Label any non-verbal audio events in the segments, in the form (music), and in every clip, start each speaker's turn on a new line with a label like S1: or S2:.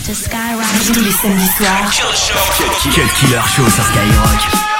S1: to Skyrock. Tous les samedis soirs.
S2: Cut Killer Show sur Skyrock.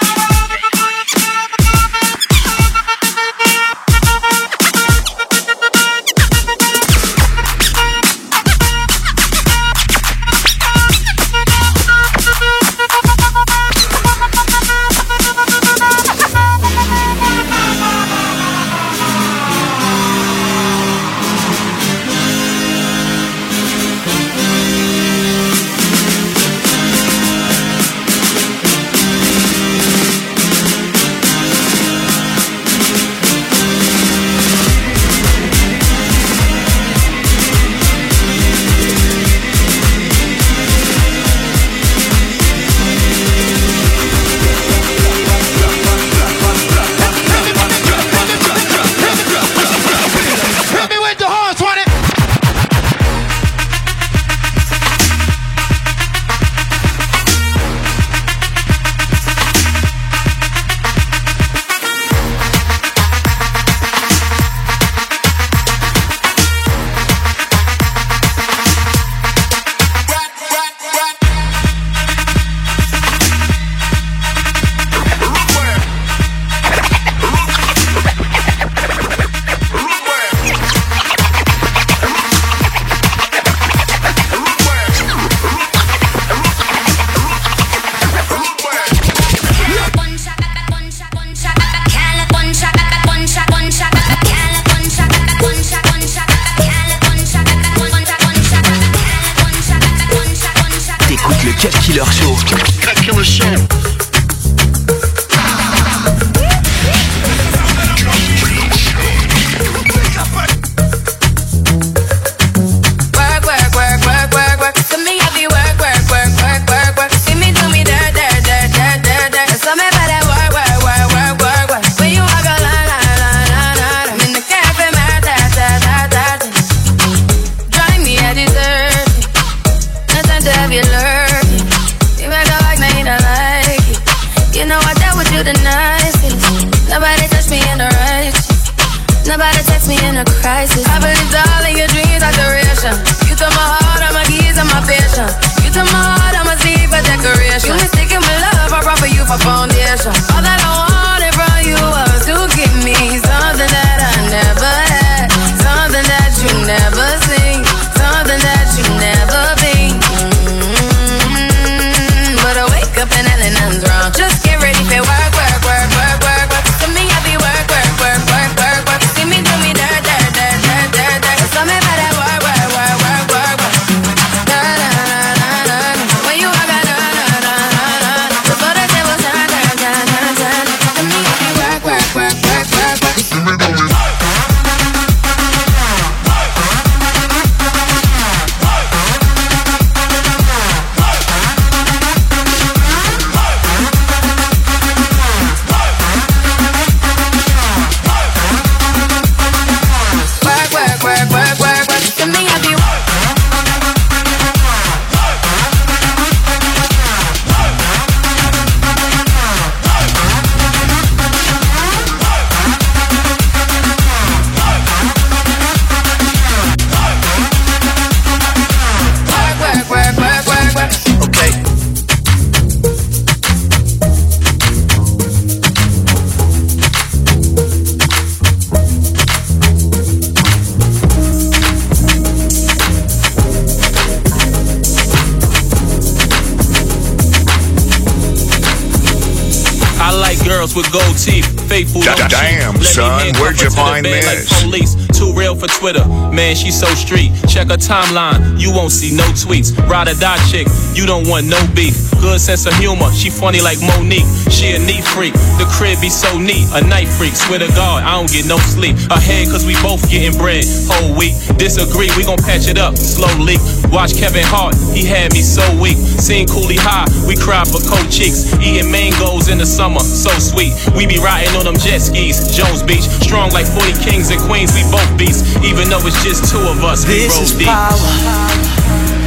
S3: With gold teeth, faithful.
S4: Damn, son, where'd you find this?
S3: Like police, too real for Twitter. Man, she so street. Check her timeline, you won't see no tweets. Ride or die chick, you don't want no beef. Good sense of humor, she funny like Monique. She a neat freak, the crib be so neat. A night freak, swear to God, I don't get no sleep. Ahead, cause we both getting bread. Whole week, disagree, we gon' patch it up slowly. Watch Kevin Hart, he had me so weak. Seen Cooley High, we cried for cold cheeks. Eating mangoes in the summer, so sweet. We be riding on them jet skis, Jones Beach. Strong like 40 kings and queens, we both beasts. Even though it's just two of us,
S5: this
S3: we
S5: is
S3: deep.
S5: Power.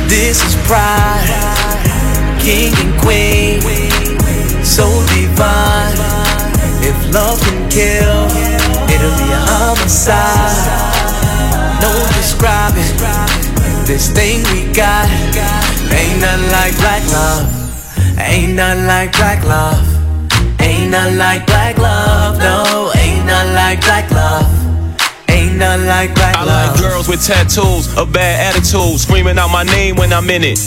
S5: This is pride, king and queen, so divine. If love can kill, it'll be a homicide. No describing this thing we got. Ain't nothing like black love. Ain't nothing like black love. Ain't nothing like black love. No, ain't nothing like black love. Ain't nothing like black I
S3: love. like girls with tattoos, a bad attitude, screaming out my name when I'm in it.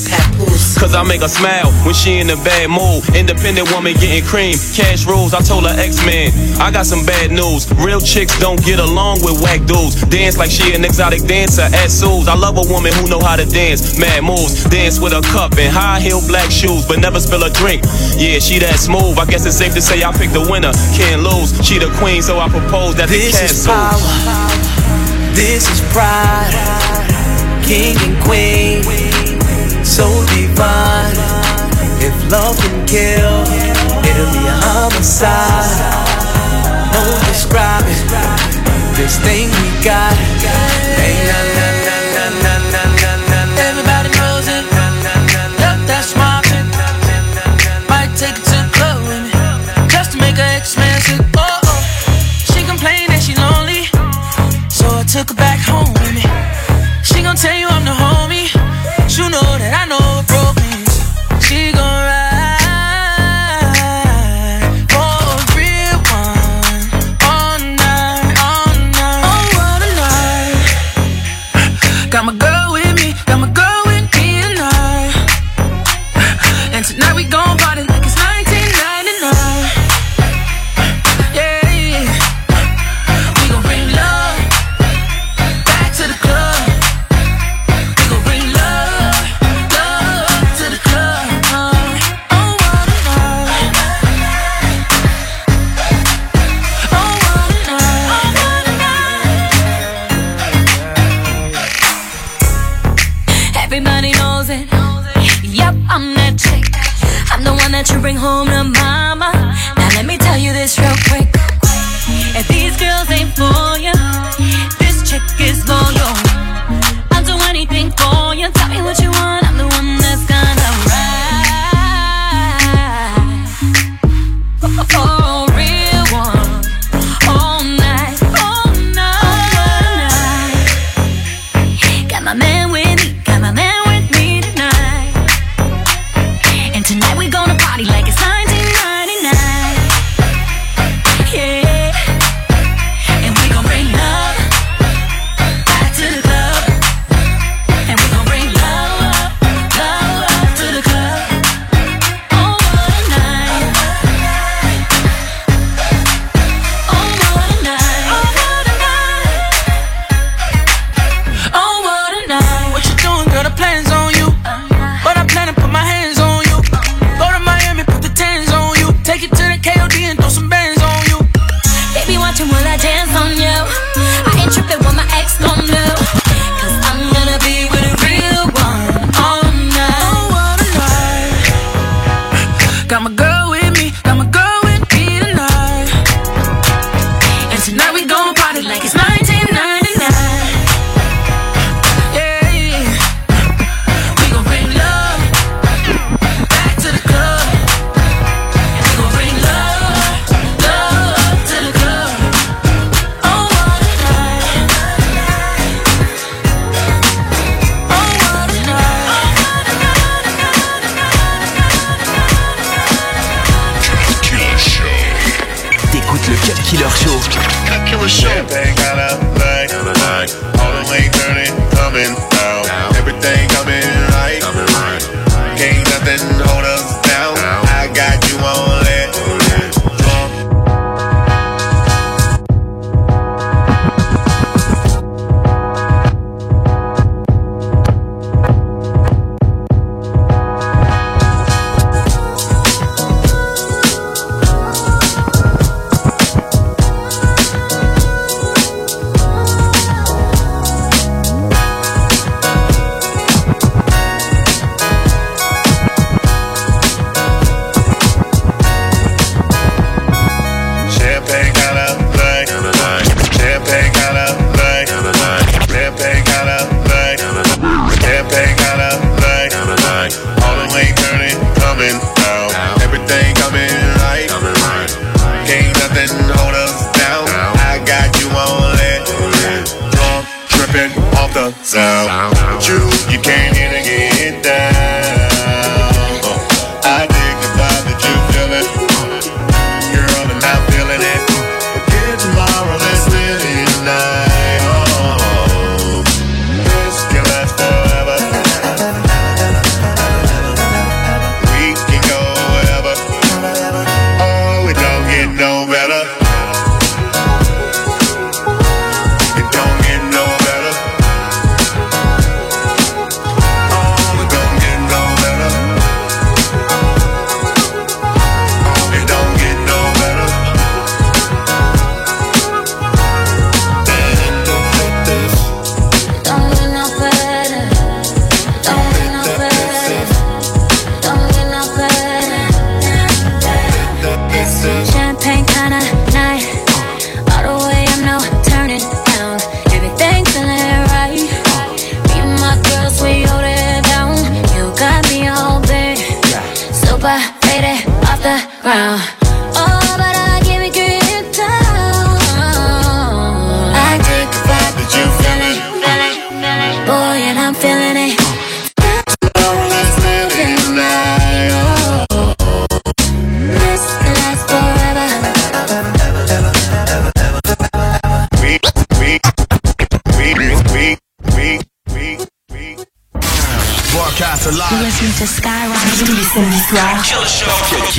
S3: Cause I make her smile when she in a bad mood. Independent woman getting cream, cash rules. I told her X-Men, I got some bad news. Real chicks don't get along with whack dudes. Dance like she an exotic dancer at Sue's. I love a woman who know how to dance, mad moves. Dance with a cup and high heel black shoes, but never spill a drink. Yeah, she that smooth. I guess it's safe to say I picked the winner, can't lose. She the queen, so I propose that
S5: this
S3: the cat
S5: is power. This is pride, king and queen, so divine. If love can kill, it'll be a homicide. No describing this thing we got.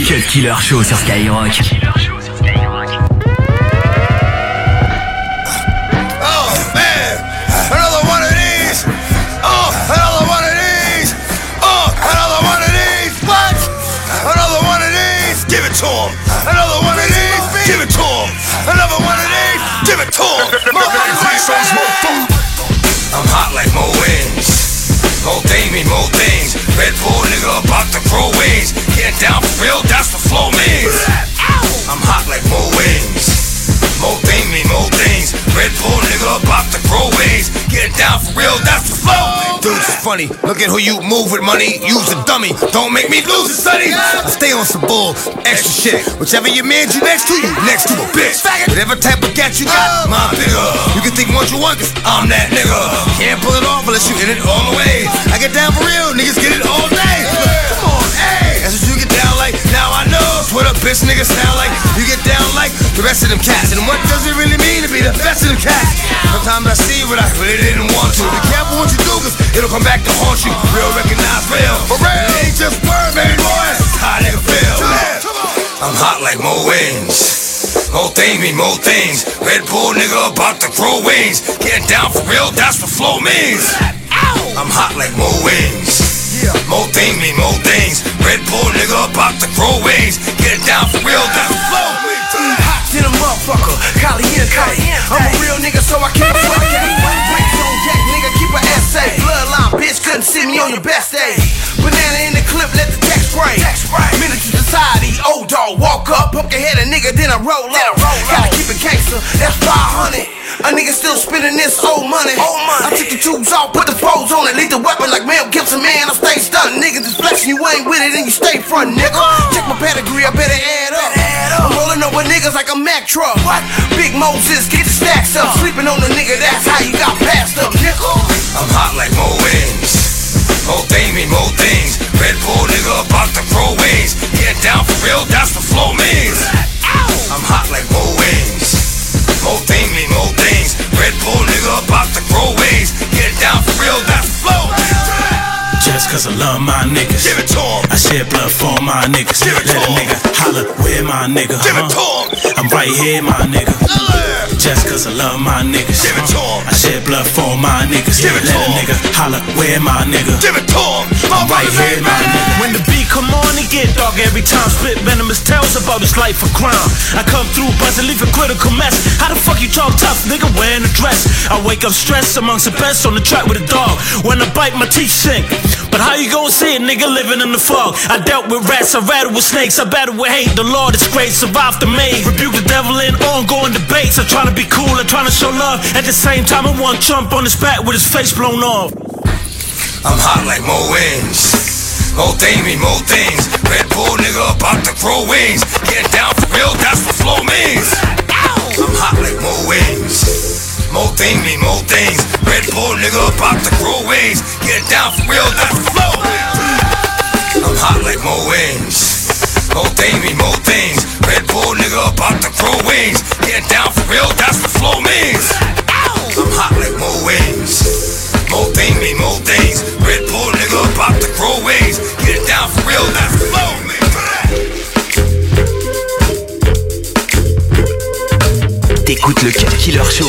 S2: Cut Killer Show
S6: sur Skyrock.
S7: Real, that's what flow means. I'm hot like Mo wings. More Mo Damien, Mo things. Red Bull nigga about to grow wings. Get down for real, that's the flow. Dude's funny. Look at who you move with money. Use a dummy. Don't make me lose it, sonny. I stay on some bull, extra shit. Whichever your man you next to, you next to a bitch. Whatever type of gat you got, oh. my bigger. You can think what you want, cause I'm that nigga. Can't pull it off unless you in it all the way. I get down for real, niggas get it all day. That's what a bitch nigga sound like. You get down like the rest of them cats. And what does it really mean to be the best of them cats? Sometimes I see what I really didn't want to. Be careful what you do, cause it'll come back to haunt you. Real recognize real. For real. It ain't just word, baby boy. It's how nigga feel. I'm hot like Mo wings. Mo Damien, Mo things. Red Bull nigga about to grow wings. Get down for real, that's what flow means. I'm hot like Mo wings. Mo Damien, more things. Red Bull nigga about to grow wings. Get it down for real, that's what flow means. Hot in a motherfucker, caliente. I'm a real nigga, so I can't fuck Bricks on deck, nigga, keep an essay. Bloodline, bitch, couldn't see me on your best day. Banana in the clip, let the text. Minute to society, old dog, walk up, poke your head a nigga, then I roll up. Gotta keep it gangster, that's 500. A nigga still spending this old money. I took the tubes off, put the foes on it, leave the weapon like Mel Gibson, man. I stay stunned, niggas is flexing, you ain't with it, and you stay front, nigga. Check my pedigree, I better add up. I'm rolling up with niggas like a Mack truck. What? Big Moses, get the stacks up. Sleeping on the nigga, that's how you got passed up, nigga. I'm hot like Mo wings. Mo Damien, Mo things. Red Bull nigga about to grow wings. Get down for real, that's what flow means. I'm hot like Mo wings. Mo Damien,
S8: cause I love my niggas.
S7: Give it to 'em.
S8: I shed blood for my niggas.
S7: Give it to
S8: Let a
S7: 'em.
S8: nigga holler, where my nigga?
S7: Give it
S8: huh?
S7: to 'em.
S8: I'm right here, my nigga. Just cause I love my niggas.
S7: Give it to
S8: huh?
S7: 'em.
S8: I shed blood for my niggas.
S7: Give it
S8: Let
S7: to
S8: a
S7: 'em.
S8: nigga holler, where my nigga?
S7: Give it to him.
S8: I'm right here, my nigga. When the beat come on, it get dark every time. Spit venomous tales about this life of crime. I come through, buzzing, leave a critical mess. How the fuck you talk tough, nigga, wearing a dress? I wake up stressed amongst the best on the track with a dog. When I bite, my teeth sink. But how you gonna see a nigga, living in the fog? I dealt with rats, I rattled with snakes, I battled with hate. The Lord is great, survived the maze. Rebuke the devil in ongoing debates. I'm trying to be cool, I'm trying to show love. At the same time, I want Trump on his back with his face blown off.
S7: I'm hot like Mo wings. Mo Damien, Mo things. Red Bull nigga about to grow wings. Get down for real, that's what flow means. I'm hot like Mo wings. Mo Damien, more things. Red Bull nigga about to grow wings. Get down for real, that's what flow. I'm hot like Mo wings. Mo Damien, Mo things. Red Bull nigga about to grow wings. Get down for real, that's what flow means. I'm hot like Mo wings. Mo Damien, Mo things. Red Bull nigga about to grow wings. Get down for real, that's what flow means.
S6: T'écoutes le Cut Killer Show.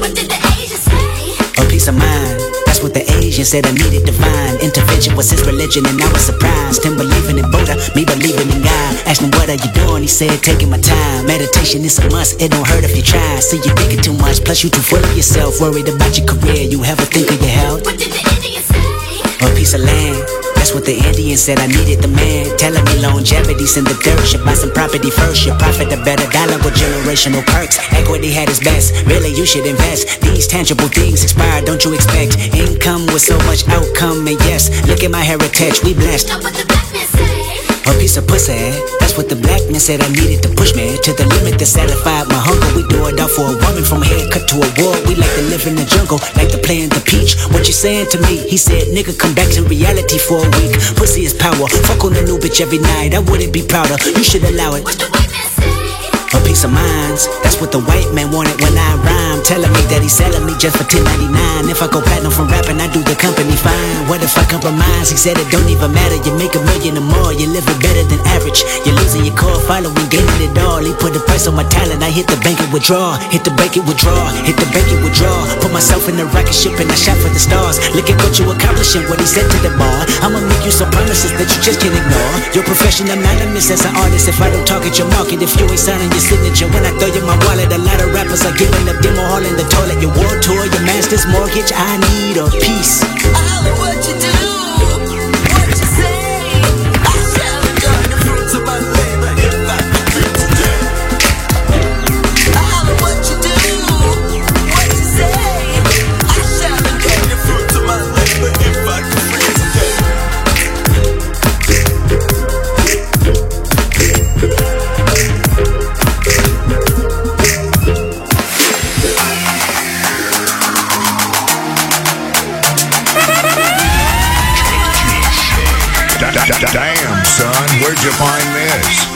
S1: What did the Asians say?
S9: A peace of mind. That's what the Asian said I needed divine intervention was his religion and I was surprised. Him believing in Buddha, me believing in God. Asked him what are you doing? He said taking my time. Meditation is a must. It don't hurt if you try. See you thinking too much, plus you too full of yourself. Worried about your career, you ever think of your health?
S1: What did the Indians say?
S9: A piece of land. That's what the Indian said. I needed the man. Telling me longevity's in the dirt. Should buy some property first. Should profit a better dollar with generational perks. Equity had its best. Really, you should invest. These tangible things expire. Don't you expect income with so much outcome? And yes, look at my heritage. We blessed.
S1: What the?
S9: A piece of pussy, that's what the black man said I needed to push me to the limit that satisfied my hunger. We do it all for a woman from a haircut to a war. We like to live in the jungle, like to play in the peach. What you saying to me? He said, nigga, come back to reality for a week. Pussy is power. Fuck on the new bitch every night. I wouldn't be prouder. You should allow it. A piece of minds. That's what the white man wanted when I rhyme. Telling me that he's selling me just for 10.99. If I go platinum from rapping, I do the company fine. What if I compromise? He said it don't even matter. You make a million or more. You're living better than average. You're losing your core following, gaining it all. He put the price on my talent. I hit the bank and withdraw. Hit the bank and withdraw. Hit the bank and withdraw. Put myself in the rocket ship and I shot for the stars. Look at what you accomplishing. What he said to the bar. I'ma make you some promises that you just can't ignore. Your profession anonymous as an artist. If I don't target your market, if you ain't signing your signature when I throw you my wallet. A lot of rappers are giving up demo hall in the toilet. Your war tour, your master's mortgage. I need a piece.
S4: what you do,
S10: son, where'd you find this?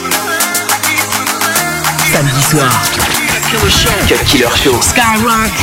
S11: Samedi soir. Cut Killer Show.
S1: Skyrock.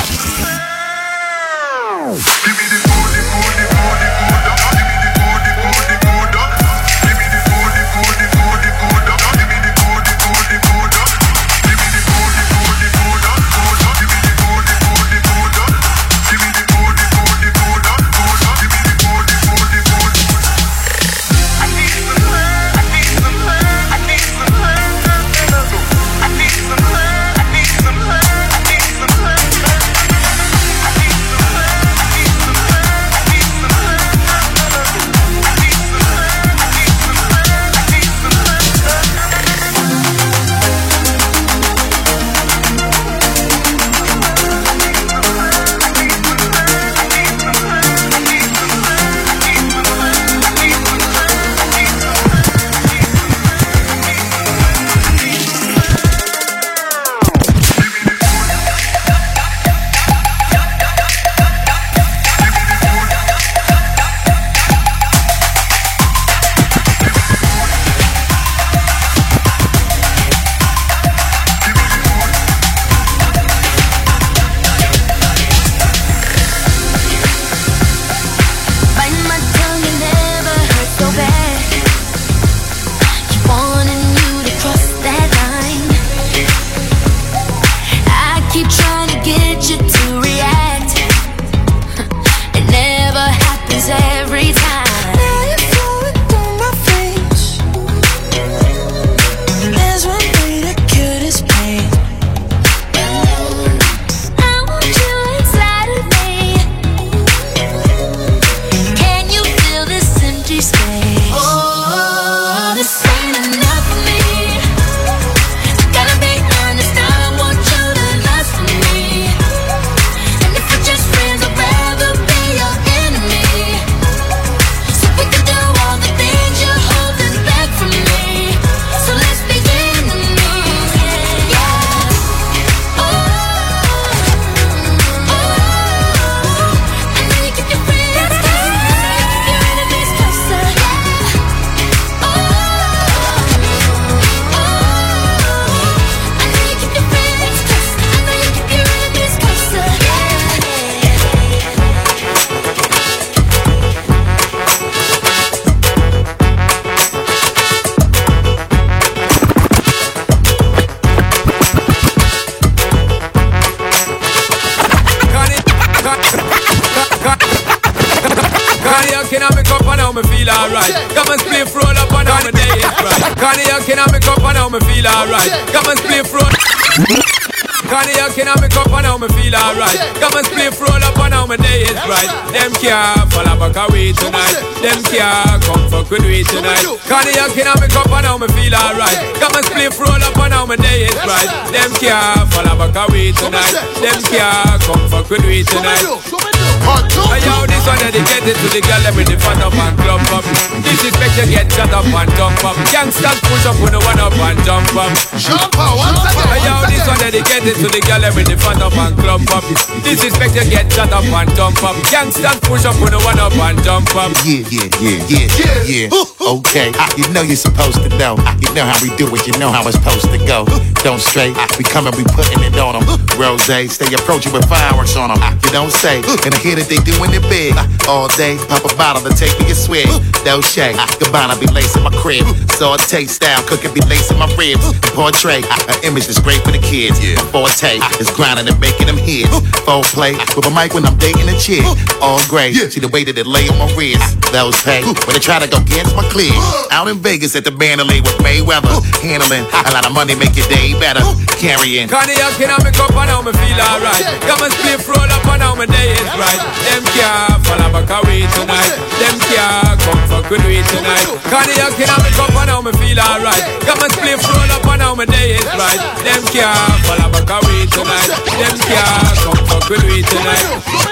S12: Up.
S13: Yeah, yeah, yeah, yeah, yeah. Okay, you know you're supposed to know. You know how we do it. You know how it's supposed to go. Don't stray. We coming, we putting it on them. Rose, stay approaching with fireworks on them. You don't say. And I hear that they doing it big. All day, pop a bottle to take me a swig. No shake. Gabbana be lacing my crib. Saute style, cooking be lacing my ribs. Portray, an image that's great for the kids. Yeah. Forte is grinding and making them hits. Full play with a mic when I'm dating a chick. All great. See the way that it lay on my wrist. Those pay when they try to go against my clear. Out in Vegas at the Mandalay with Mayweather. Handling a lot of money, make your day better. Carrying.
S14: Cognac in my cup and now me feel alright. Got my spliff roll up and now my day is right. Them can't fall back away tonight. Them can't come fuck with me tonight. Cognac in my cup and now me feel alright. Got my spliff roll up and now my day is right. Them can't fall back away tonight. Them can't come fuck with me tonight.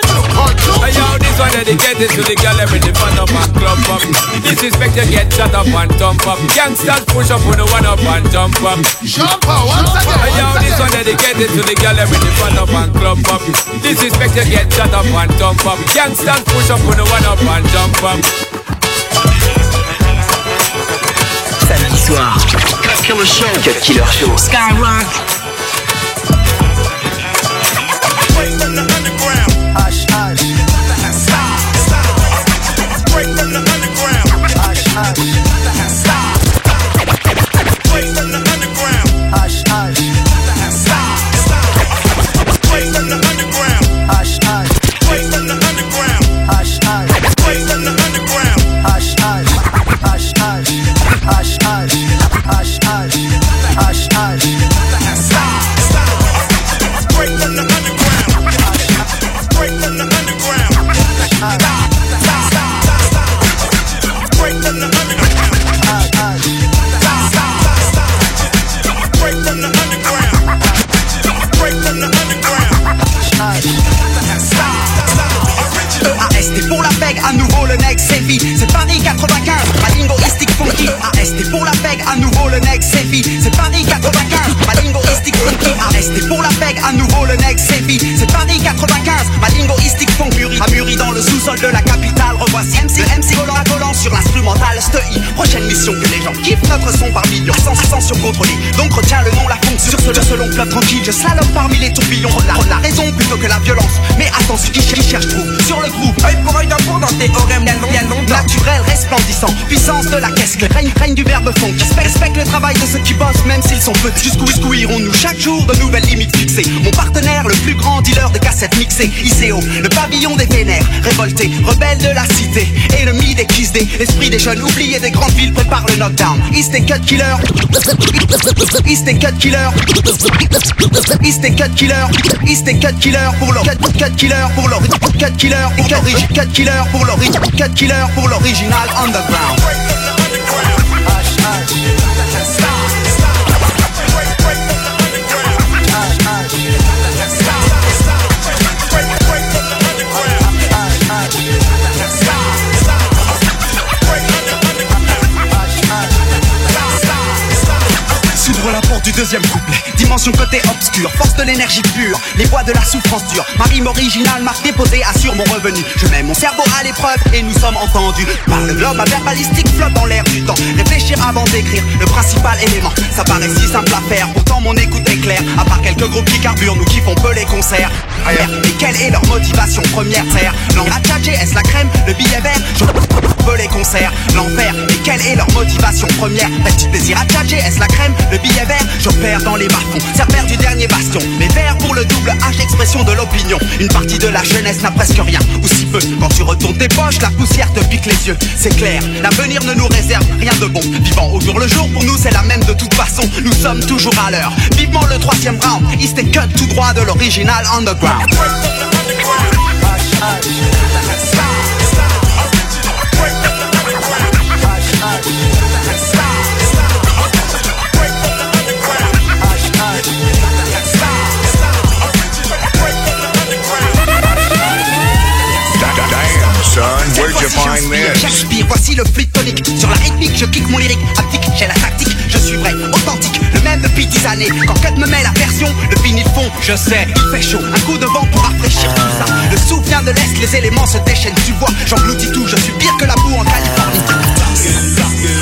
S14: Hey yo, this one dedicated to the girl every the fun up and club up. Disrespect you get shut up and thump up. Gangsters push up with the one up and jump up.
S13: Jump up once again.
S14: Hey yo, this one dedicated to the girl every the fun up and club up. Disrespect you get shut up and thump up. Gangsters push up with the one up and jump up.
S11: Samedi soir. Cut Killer Show. Cut Killer Show.
S15: Skyrock.
S16: Straight from the underground.
S17: Hush,
S18: sous-sol de la capitale. Revoici MC, MC volant à volant sur l'instrumental. Steuy Prochaine mission que les gens kiffent notre son par millions. Sans censure contrôlée, donc retiens le nom, la Sur ce, ce long club tranquille, je slalom parmi les tourbillons. La, la raison plutôt que la violence. Mais attention, qui cherche, qui cherche trouve Sur le groupe, œil pour œil d'un pour dans tes long Naturel, resplendissant, puissance de la caisse. Règne, règne du verbe fond. Respecte, respecte le travail de ceux qui bossent même s'ils sont petits. Jusqu'où, jusqu'où irons-nous chaque jour de nouvelles limites fixées? Mon partenaire, le plus grand dealer de cassettes mixées. ICO, le pavillon des vénères Révolté, rebelle de la cité. Ennemi des des Esprit des jeunes oubliés des grandes villes prépare le knockdown. East et cut killer? East cut killer? East et cut killer East et cut killer pour l'or. Cut, cut killer pour l'or. Cut killer et cut, cut killer pour l'or. Cut killer pour l'original underground.
S17: Hush, hush.
S18: Du deuxième couplet. Dimension côté obscur, force de l'énergie pure. Les voix de la souffrance dure. Ma rime originale, marque déposée assure mon revenu. Je mets mon cerveau à l'épreuve et nous sommes entendus. Par le globe, ma verbalistique flotte dans l'air du temps. Réfléchir avant d'écrire, le principal élément. Ça paraît si simple à faire, pourtant mon écoute est claire. À part quelques groupes qui carburent, nous kiffons peu les concerts. Mais quelle est leur motivation première terre L'angle est la crème, le billet vert. Je les concerts, l'enfer. Mais quelle est leur motivation première du plaisir à tchatcher, est-ce la crème, le billet vert J'opère dans les bas-fonds, serpère du dernier bastion. Les verts pour le double H, expression de l'opinion. Une partie de la jeunesse n'a presque rien, ou si peu. Quand tu retournes tes poches, la poussière te pique les yeux. C'est clair, l'avenir ne nous réserve rien de bon. Vivant au jour le jour, pour nous c'est la même de toute façon. Nous sommes toujours à l'heure, vivement le troisième round. Et cut tout droit de l'original underground J'aspire, voici le fleet tonique. Sur la rythmique, je kick mon lyrique. Aptique, j'ai la tactique, je suis vrai, authentique. Le même depuis 10 années. Quand Cut me met la version, le vinyle fond, je sais, il fait chaud. Un coup de vent pour rafraîchir tout ça. Le souffle de l'Est, les éléments se déchaînent. Tu vois, j'engloutis tout, je suis pire que la boue en Californie.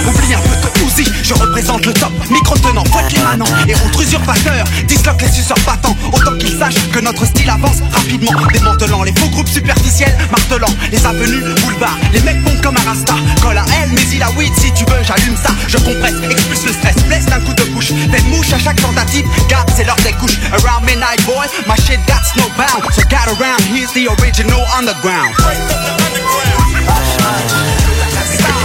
S18: Oublie un peu je représente le top. Micro tenant, fouette les manants. Et usurpateur, disloque les suceurs battants. Autant qu'ils sachent que notre style avance rapidement. Démantelant les faux groupes superficiels, martelant les avenues, boulevards. Les mecs pompent comme un rasta. Colle à elle, mais il a weed si tu veux, j'allume ça. Je compresse, expulse le stress, blesse d'un coup de couche. Fais une mouche à chaque tentative, garde, c'est l'heure des couches. Around midnight boy, my shit got no bound. So get around, here's the original underground.
S19: Look,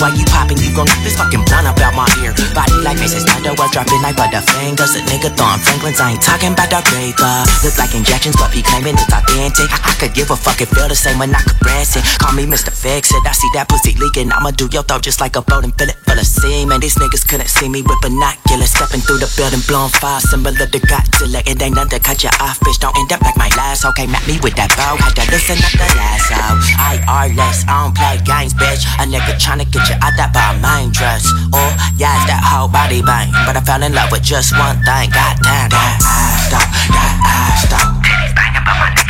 S19: way you poppin', you gon' get this fucking blunt up out my ear. Body like Snyder, well dropping like butterfingers. A nigga throwing Franklin's, I ain't talking about the paper. Look like injections, but he claiming it's authentic. I, I could give a fuck if feel the same when I could press it. Call me Mr. Fix It. I see that pussy leaking, I'ma do your throat just like a boat and fill it full of semen. These niggas couldn't see me with binoculars, stepping through the building, blowing fire, of the Godzilla. It ain't nothing to cut you off, bitch. Don't end up like my last. Okay, map me with that bow. Had to listen up the last out. I are less, I don't play games, bitch. A nigga tryna get you out that by mind dress. Oh, yeah, it's that whole body bang. But I fell in love with just one thing. Goddamn, that ass though, that ass though. Titties banging, but my nigga,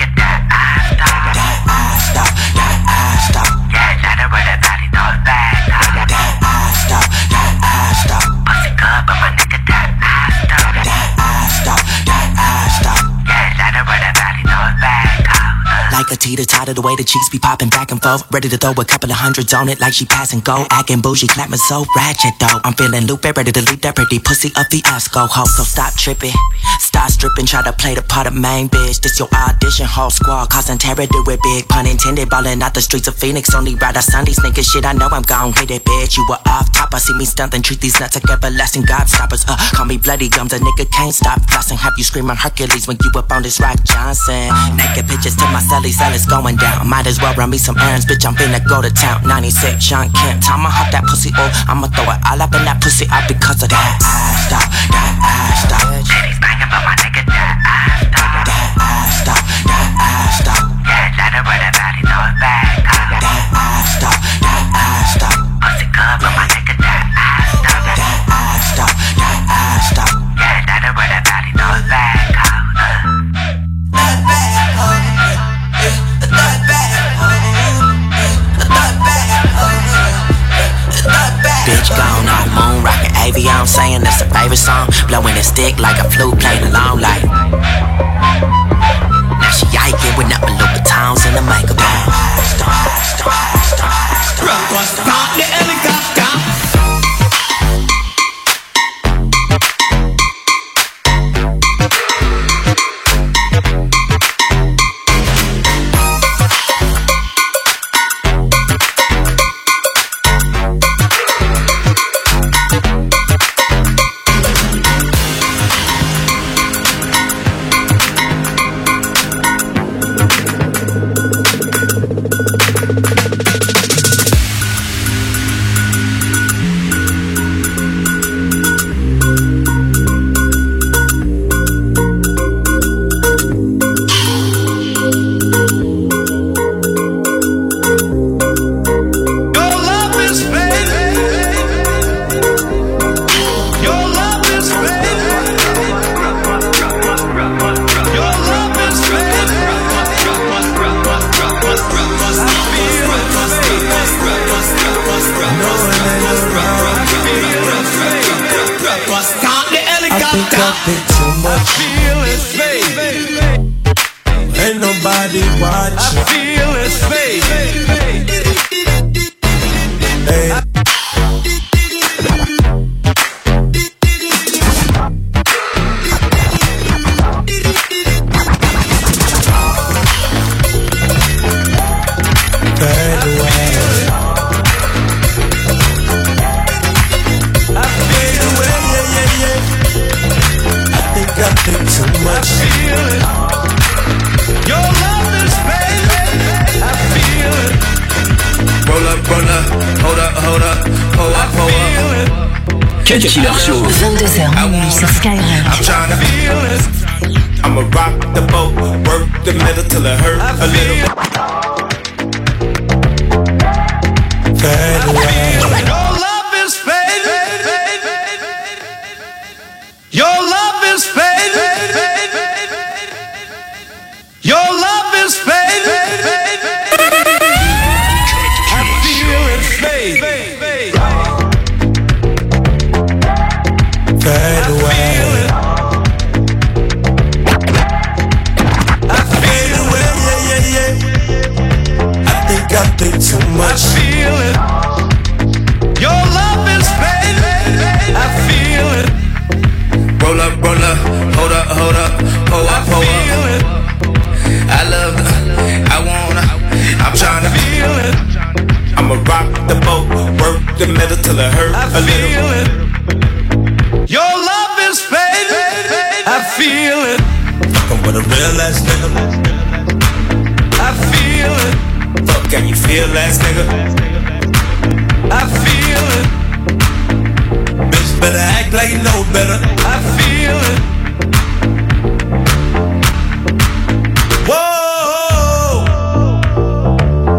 S19: A teeter totter, the way the cheeks be popping back and forth. Ready to throw a couple of hundreds on it like she passing go. Acting bougie, clapping so ratchet though. I'm feeling loopy, ready to leave that pretty pussy up the ass go ho. So stop tripping, stop stripping, try to play the part of main bitch. This your audition, whole squad causing terror, do it big. Pun intended, ballin' out the streets of Phoenix. Only ride out Sundays, nigga shit. I know I'm gon' hit it, bitch. You were off top, I see me stuntin', treat these nuts like everlasting gobstoppers. Uh, call me bloody gums, a nigga can't stop flossing. Have you screaming Hercules when you up on this rock Johnson? Naked pictures to my celly, cell is going down. Might as well run me some errands, bitch. I'm finna go to town. 96, Sean. Time I hop that pussy, oh, I'ma throw it all up in that pussy out because of that ass, though. That ass, though. Titties rockin' Avion saying that's a favorite song. Blowing a stick like a flute playing along like. Now she yiking with nothing Louboutins in the makeup.
S5: Start the helicopter.
S20: till it hurt
S5: I a feel
S20: little.
S5: It. Your love is fading. I feel it.
S20: Fucking with a real ass nigga.
S5: I feel it.
S20: Fuck, can you feel ass nigga?
S5: I feel it.
S20: Bitch, better act like you know better.
S5: I feel it.
S20: Whoa,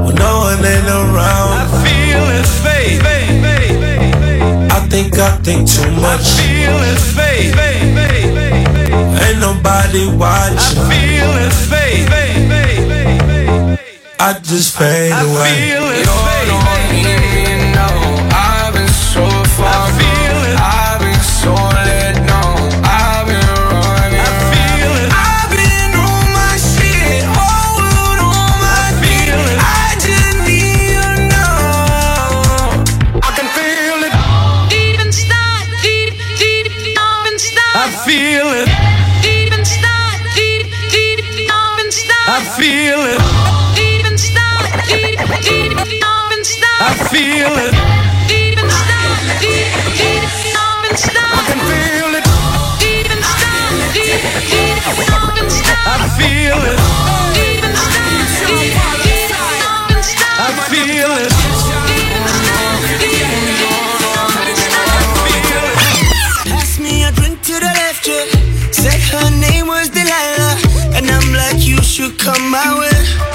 S20: when no one ain't around.
S5: I feel it, babe.
S20: I think too much. Ain't nobody watching. I
S5: feel.
S21: I just fade away.
S5: I feel it. feel it.
S1: Even stop, deep, stop and stop.
S5: I can feel it.
S1: Even stop, even stop and stop.
S5: I feel it.
S1: Even stop, deep, stop and stop.
S5: I feel it.
S2: Pass me a drink to the left, yeah. Said her name was Delilah, and I'm like, you should come my way.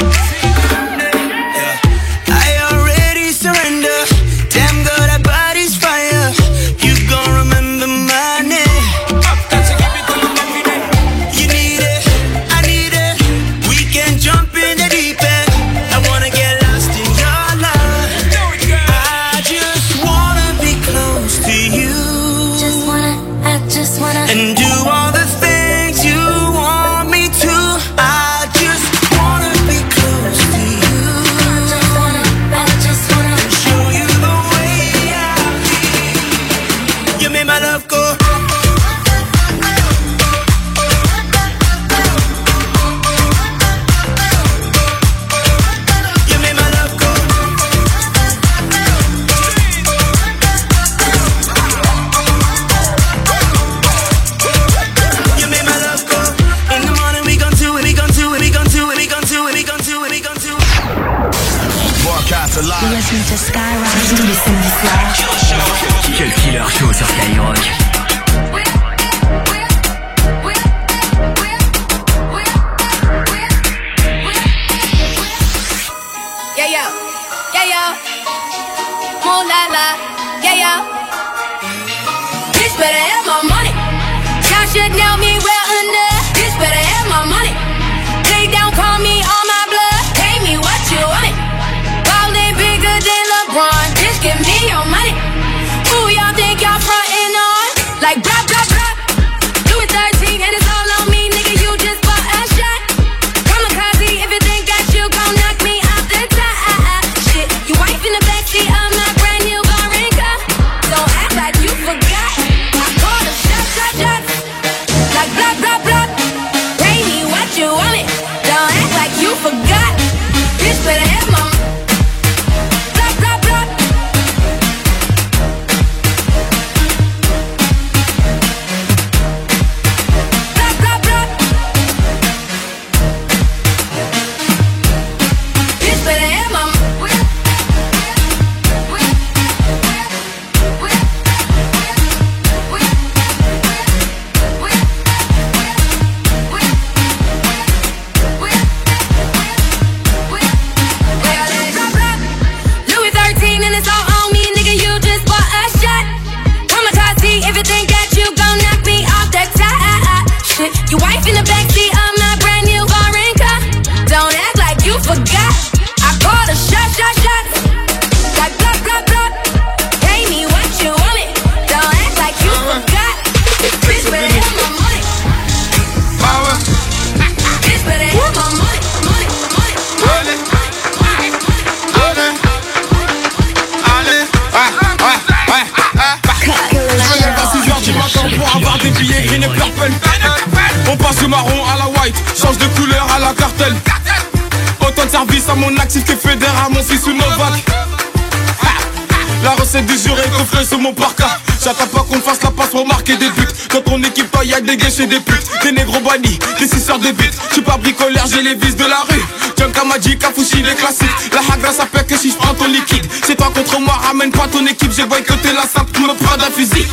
S14: J'ai les vis de la rue John Kamadji, Kafushi, les classiques La hagra ça fait que si je prends ton liquide C'est toi contre moi, ramène pas ton équipe J'ai boycotté la simple, me prends d'un fusil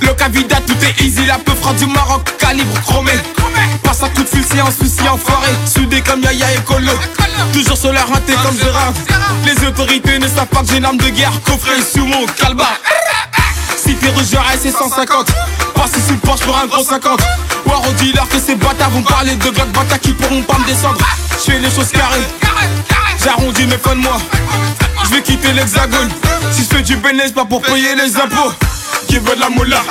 S14: le Cavida, tout est easy, la peu du Maroc, calibre chromé. Passe à coup de fil, c'est un souci enfoiré. Soudé comme Yaya et Colo. Toujours sur la comme Gérard. Les autorités ne savent pas que j'ai une arme de guerre, coffré sous mon calba. Si t'es rougeur, c'est 150. Passe sous le Porsche pour un gros 50. War au dealer que ces bâtards vont parler de Glock bâtards qui pourront pas me descendre. Je les choses carrées. J'arrondis mes fins de mois. Je vais quitter l'hexagone. Si je fais du bénéfice, pas pour payer les impôts. Qui veut de la moula?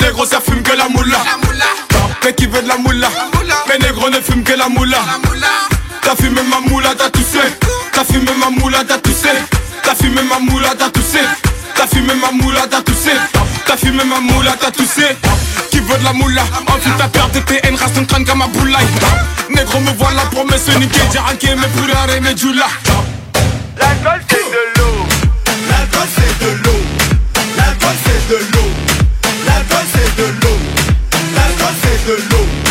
S14: Négro ça fume que la moula Mais qui veut de la moula? Mais négro ne fume que la moula T'as fumé ma moula, t'as toussé T'as fumé ma moula, t'as toussé T'as fumé ma moula, t'as toussé T'as fumé ma moula, t'as toussé. T'as fumé ma moula, t'as toussé. Qui veut de la moula? En toute ta perte de TN, race ton crâne comme ma boulaille Négro me voilà pour me soniquer J'ai mes pourrares et mes djoulas.
S22: L'alcool c'est de l'eau. L'alcool c'est de l'eau. L'alcool c'est de l'eau. L'alcool c'est de l'eau. L'alcool c'est de l'eau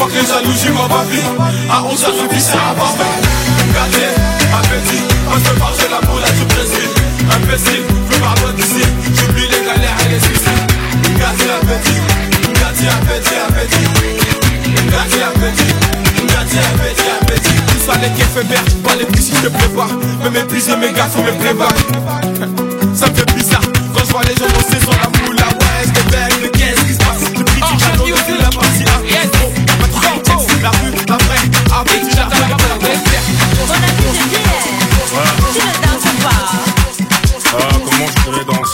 S14: Faut que jaloux, j'y m'en va vite À 11h, je vis, c'est à Gardez, appétit, on se marche la boule du Brésil Imbécile, je parle d'ici J'oublie les galères et les suicides Gardez l'appétit, gardez appétit, appétit. Gardez appétit, gardez appétit, appétit. Tout les verts, pas les petits, je te pas Me mépriser mes gars, faut me prévoir (laughs) Ça me fait bizarre. Quand je vois les gens bosser sur la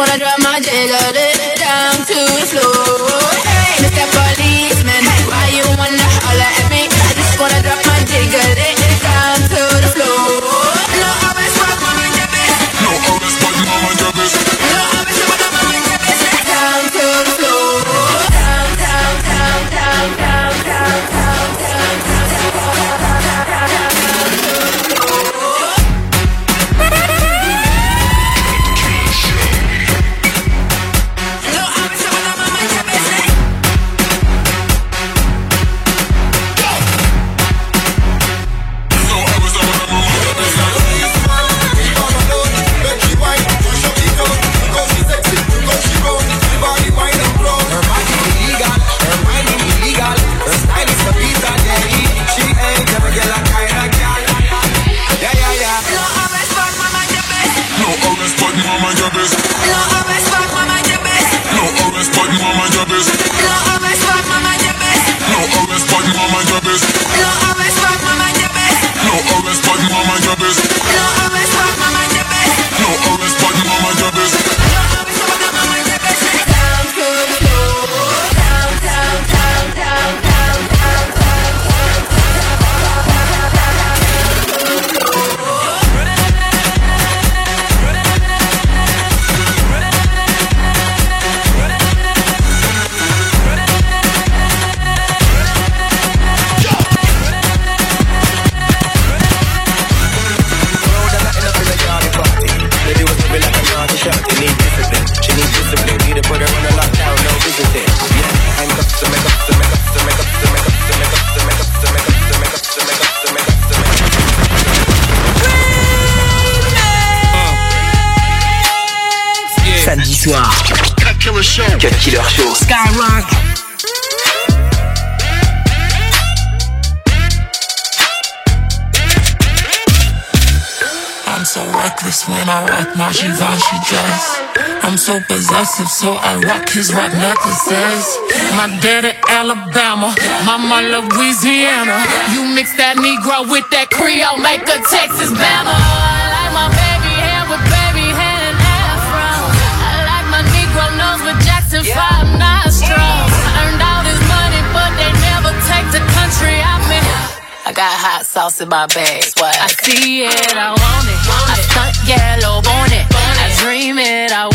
S23: wanna drive my
S11: jailer Killer Show. Cut Killer Show.
S24: Skyrock.
S2: I'm so reckless when I rock my Givenchy dress. I'm so possessive, so I rock his rock necklaces. My daddy Alabama, mama Louisiana. You mix that Negro with that Creole, make a Texas Bama. I got hot sauce in my bag. Swag. I see it, I want it. I stunt yellow on it. I dream it, I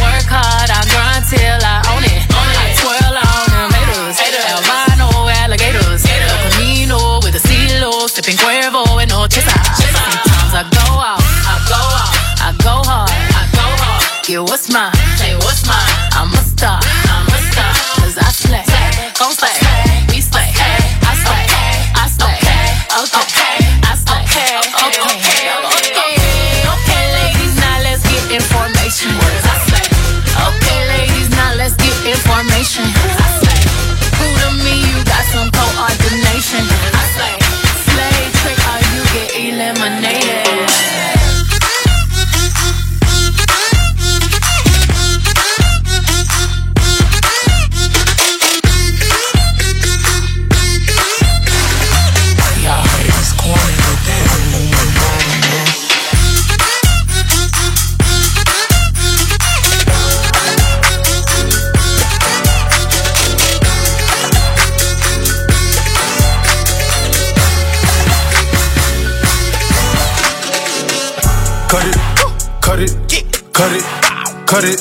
S6: cut it,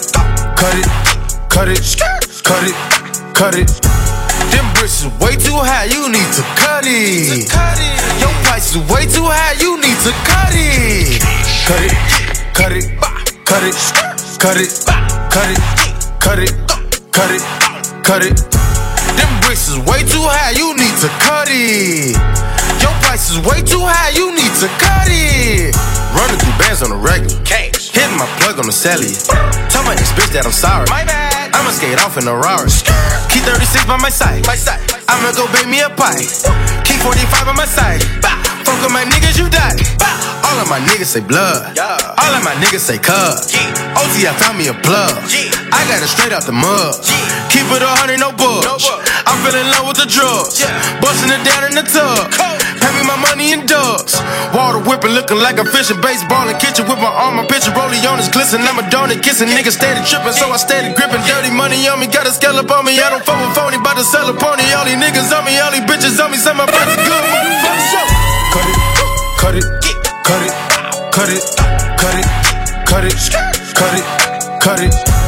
S6: cut it, cut it, cut it, cut it. Them bricks is way too high, you need to cut it. Your price is way too high, you need to cut it. Cut it, cut it, cut it, cut it, cut it, cut it, cut it, cut it. Them bricks is way too high, you need to cut it. Your price is way too high, you need to cut it. Running through bands on the regular. Cash. Hitting my plug on the celly. Tell my ex bitch that I'm sorry. My bad. I'ma skate off in a Rari. Key 36 by my side. My side. I'ma go bake me a pie. Key 45 on my side. Fuck with my niggas, you die. All of my niggas say blood. All of my niggas say cuz. OT, I found me a plug. I got it straight out the mud. Keep it a hundred, no bugs. I'm feeling low with the drugs. Yeah. Busting it down in the tub. Pay me my money in dubs. Water whipping, looking like a fishing baseball in kitchen with my arm, my picture rolling on his glisten. I'm a donut kissing, niggas steady tripping, so I steady gripping. Dirty money on me, got a scallop on me. I don't fuck with phony, bout to sell a pony. All these niggas on me, all these bitches on me. Say my brother good, motherfucker. Cut it, cut it, cut it, cut it, cut it, cut it, cut it, cut it.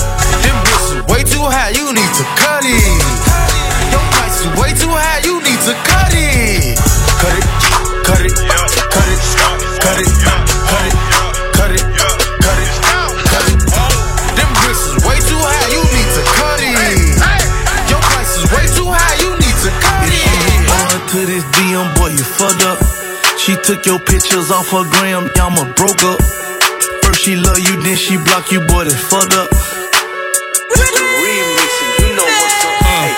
S25: Off her gram, y'all ma broke up. First she love you, then she block you, boy, that fucked up. Uh.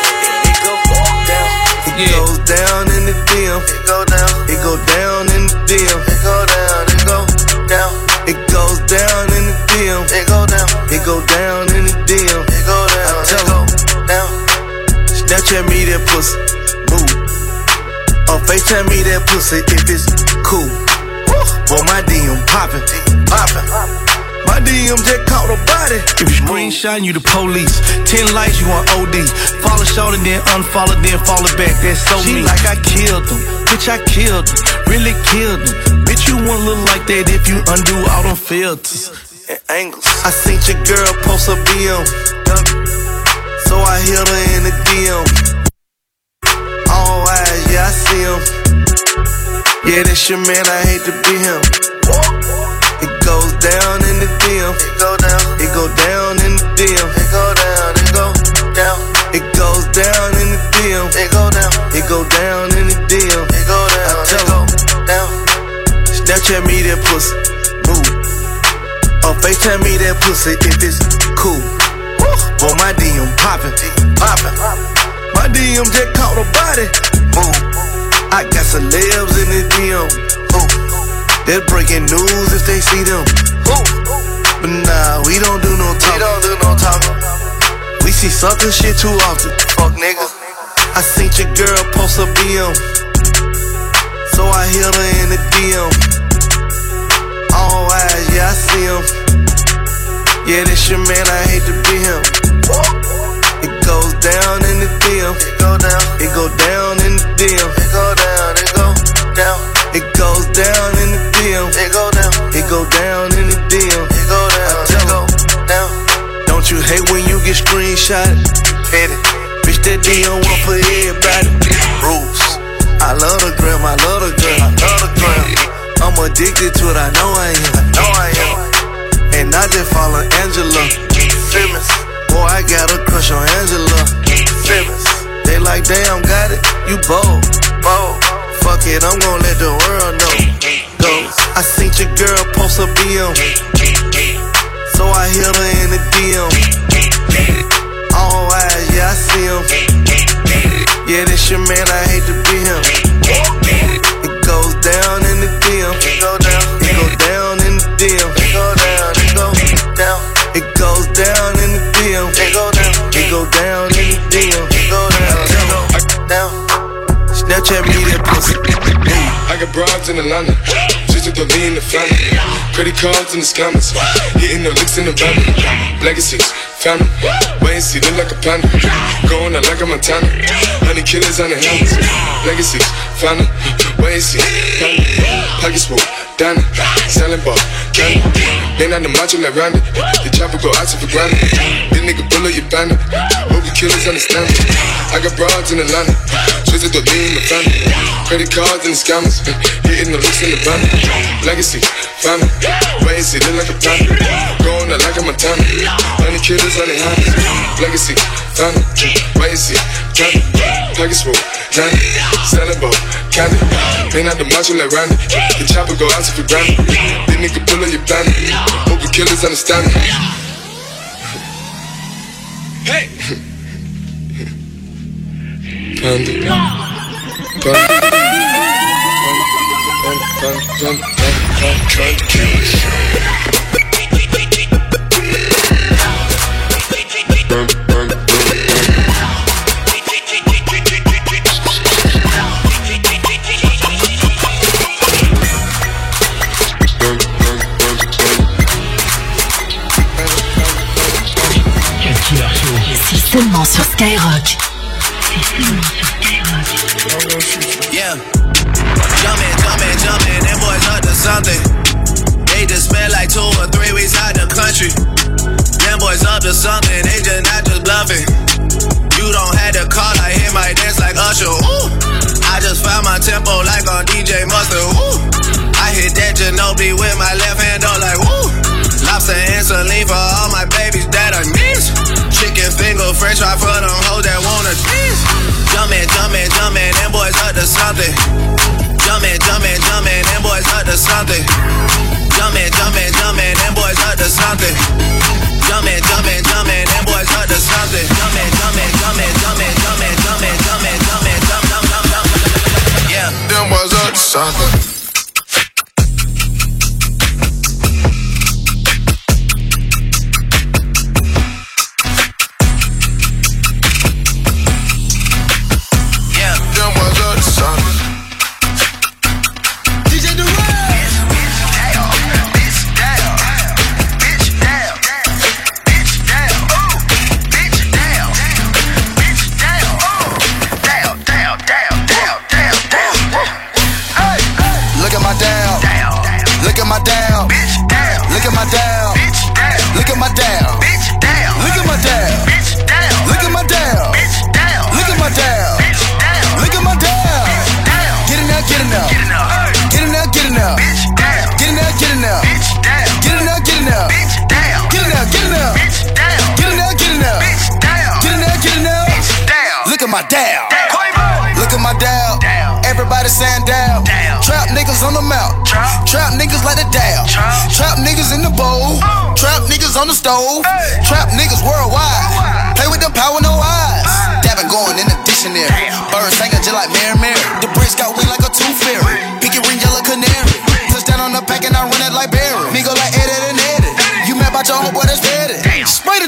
S2: It goes down in the DM. It go down. It go down in the DM. It go down. It go down. It goes down in the DM. It go down. It go down in the DM. It go down. I tell her down. Snapchat me that pussy. Move. Or FaceTime me that pussy if it's cool. Boy, my DM poppin'. Poppin'. My DM just caught a body.
S25: If you screenshot, you the police. Ten lights, you on OD. Follow short and then unfollow, then follow back. That's so
S2: She
S25: me.
S2: like
S25: I killed them. Bitch, I killed them. Really killed them. Bitch, you won't look like that if you undo all them filters.
S2: and angles. I seen your girl post a BM. So I hit her in the DM. All eyes, yeah, I see him. Yeah, that's your man, I hate to be him. It goes down in the DM. It go down. It go down in the DM. It go down. It go down. It goes down in the DM. It go down. It go down in the DM. It go down. I tell her down. Snapchat me that pussy. Move. Or FaceTime me that pussy if it's cool.
S26: Boy, my DM poppin', poppin'. My DM just caught a body. Boom. I got celebs in the DM. Boom. They're breaking news if they see them. Boom. But nah, we don't do no talking. We don't do no talking. We see sucker shit too often. Fuck nigga. I seen your girl post a BM. So I hit her in the DM. All eyes, yeah, I see him. Yeah, this your man, I hate to be him. It goes down in the DM. It go down. It go down in the DM. Hate when you get screenshotted? Hit. Bitch, that DM one for everybody. Rules. I love the gram. I love the gram. I love the gram. I'm addicted to it. I know I am. I know I am. And I just follow Angela Simmons. Boy, I got a crush on Angela Simmons. They like, damn, got it. You bold, bold. Fuck it, I'm gonna let the world know. Go. I seen your girl post a BM. So I hit her in the DM. All eyes, yeah, I see him. Yeah, this your man, I hate to be him. It goes down in the DM. It go down. It go down in the DM. It go down. It go down. It goes down in the DM. It go down. It go down in the DM. It go down. It go down. Snapchat me that pussy.
S27: I got broads in Atlanta, to in the family. Credit cards in the scammers, hitting the licks in the van. Legacies, family, wait and see, look like a panda. Going out like a Montana, honey killers on the helmets. Legacies, family, see, family. Full, Danny, selling ball, candy. Ain't on the macho like Randy, the chopper go out for granted. This nigga bullet your bandit, you killers understand me. I got broads in Atlanta, just to throw in the family. Credit cards and the scammers, hitting the looks in the van. Legacy, family, wait and see, like a panda. Going out like a Montana, honey killers on the hands. Legacy, family, wait and see, family. Pockets full, Danny, selling ball, candy. Ain't not the macho like Randy, the chopper go out for granted. This nigga pull up your bandit, hope you killers understand me. Hey! Panda. Panda. Panda. Panda. Panda. Panda. Panda. Panda.
S1: Seulement sur Skyrock.
S26: Yeah. Them boys up to something. They just spent like two or three weeks out the country. Them boys up to something, they just not just bluffing. You don't have to call, I hear my dance like Usher. Ooh. I just found my tempo like on DJ Mustard. Ooh. I hit that Ginobili with my left hand, like woo. Lobster and for all my. Chicken finger, french fry for them hoes that wanna. Jumpin', jumpin', jumpin', them boys up to something. Jumpin', jumpin', jumpin', them boys up to something. Jumpin', jumpin', jumpin', them boys up to something. Jumpin', jumpin', jumpin', them boys up to something. Jumpin', jumpin', jumpin', jumpin', jumpin', jumpin', jumpin', jumpin', jump, jump, jump, jump, jump. Yeah.
S27: Them boys up to something.
S6: At my down. Look at my down. Everybody saying down. Trap niggas on the mouth. Trap niggas like the down. Trap niggas in the bowl. Trap niggas on the stove. Trap niggas worldwide. Play with the power, no eyes. Dabbing going in the dictionary. Birds singing just like Mary Mary. The bricks got wing like a tooth fairy. Pinky ring, yellow canary. Touchdown on the pack and I run it like Barry.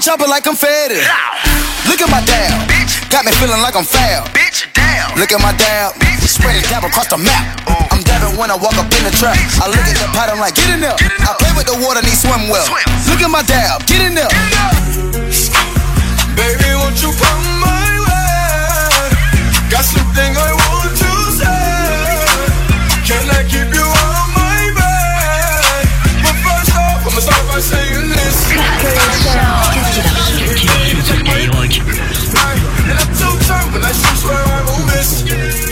S6: The chopper like confetti. Look at my dab. Bitch. Got me feeling like I'm foul. Bitch, damn. Look at my dab. Spread it dab across the map. I'm dabbing when I walk up in the trap. I look at the pot, I'm like, get in there. I play with the water, need swim well. Look at my dab. Get in there.
S28: Baby, won't you come my way? Got something I want to say. And I'm too turned when I shoot, swear I will miss.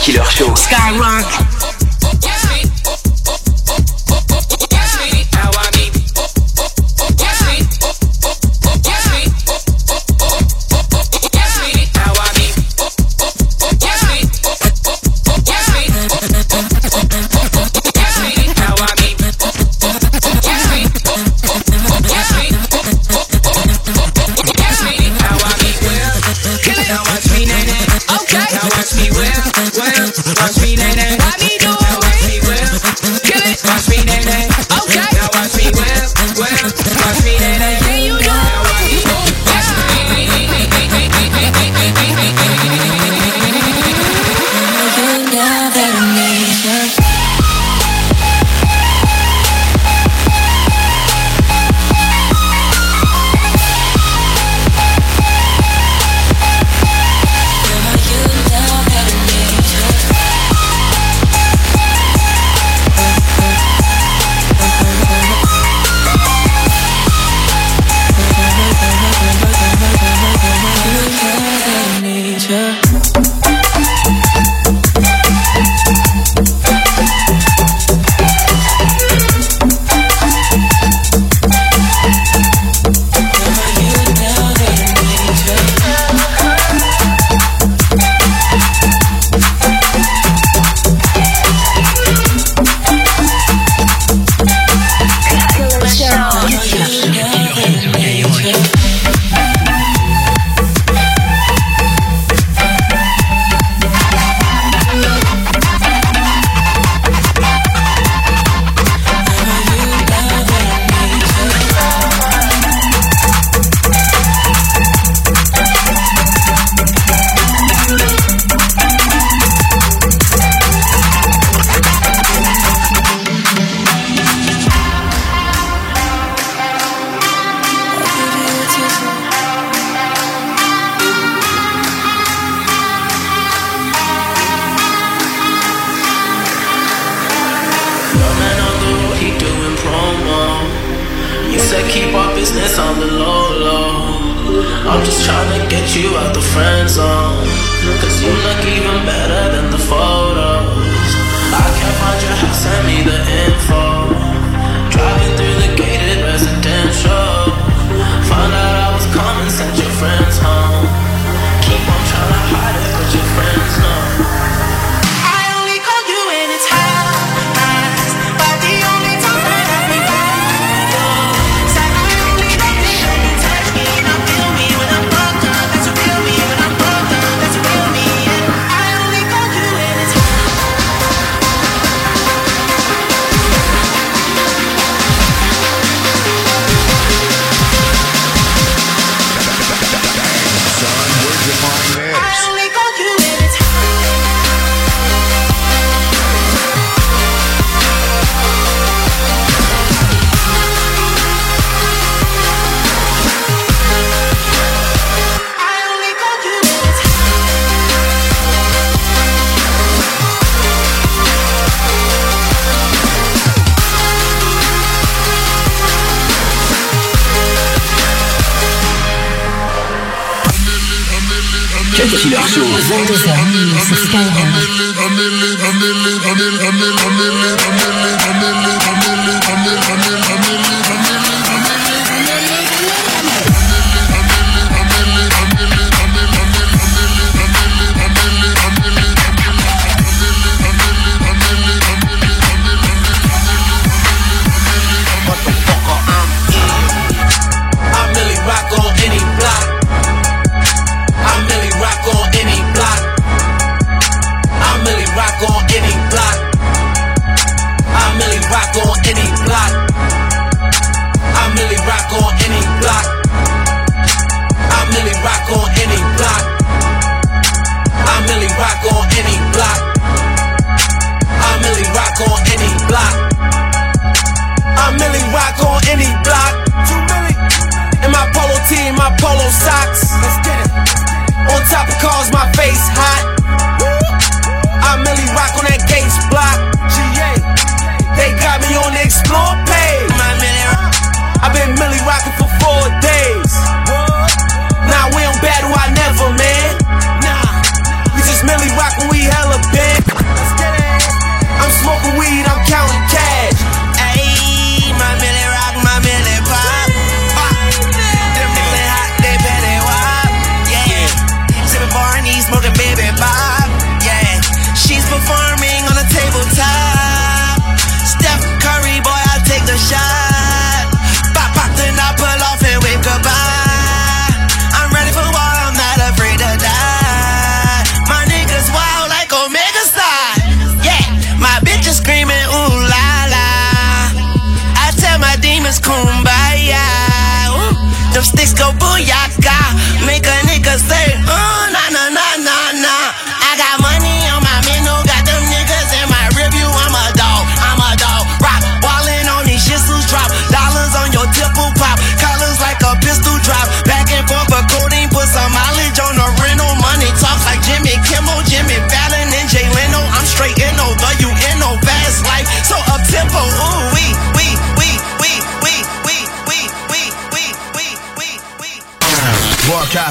S11: Killer Show.
S26: Skyrock.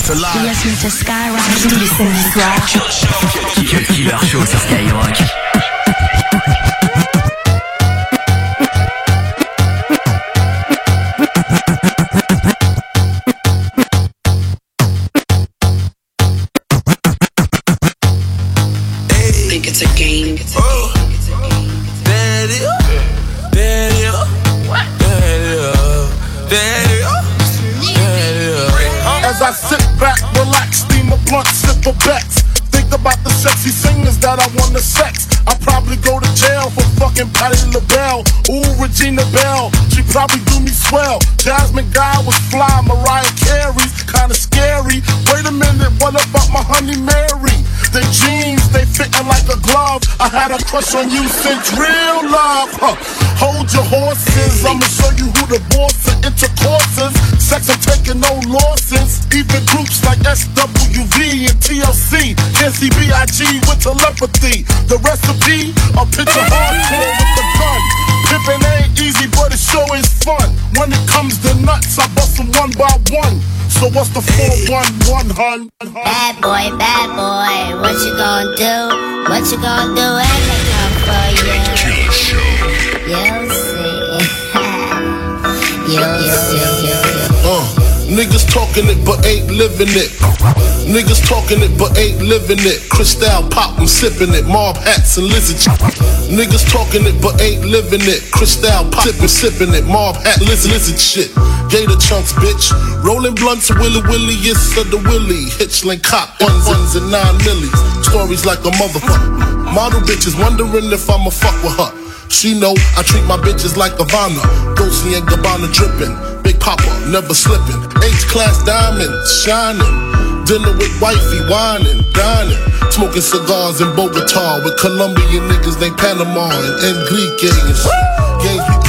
S2: Broadcast
S1: You're
S2: alive.
S1: listening to Skyrock tous les samedis soirs.
S2: Cut Killer Show sur Skyrock.
S29: Crush on you since real love. Huh. Hold your horses, I'ma show you who the boss of intercourses. Sex, I'm taking no losses. Even groups like SWV and TLC. NCBIG with telepathy. The recipe, a picture hardcore with the gun. Pimpin' ain't easy, but it sure is fun. When it comes to nuts, I bust them one by one. So what's the 411, hun?
S30: Bad boy, bad boy, what you gonna do? What you gonna do when they come for you? You'll see. (laughs) You'll see.
S29: Uh, niggas talking it but ain't living it. Niggas talking it but ain't living it. Cristal pop, I'm sipping it. Mob hats and lizard. Niggas talking it but ain't living it. Cristal pop, sipping, sipping it. Mob hat, lizard, lizard shit. Gator chunks, bitch. Rolling blunts, willy willy, yes, of the willy. Hitchling cop, ones, ones, and nine millies. Stories like a motherfucker. Model bitches wondering if I'ma fuck with her. She know I treat my bitches like Ivana. Dolce and Gabbana dripping. Big Papa, never slipping. H-class diamonds, shining. Dinner with wifey, whining, dining. Smoking cigars in Bogota with Colombian niggas named Panama and Enrique and.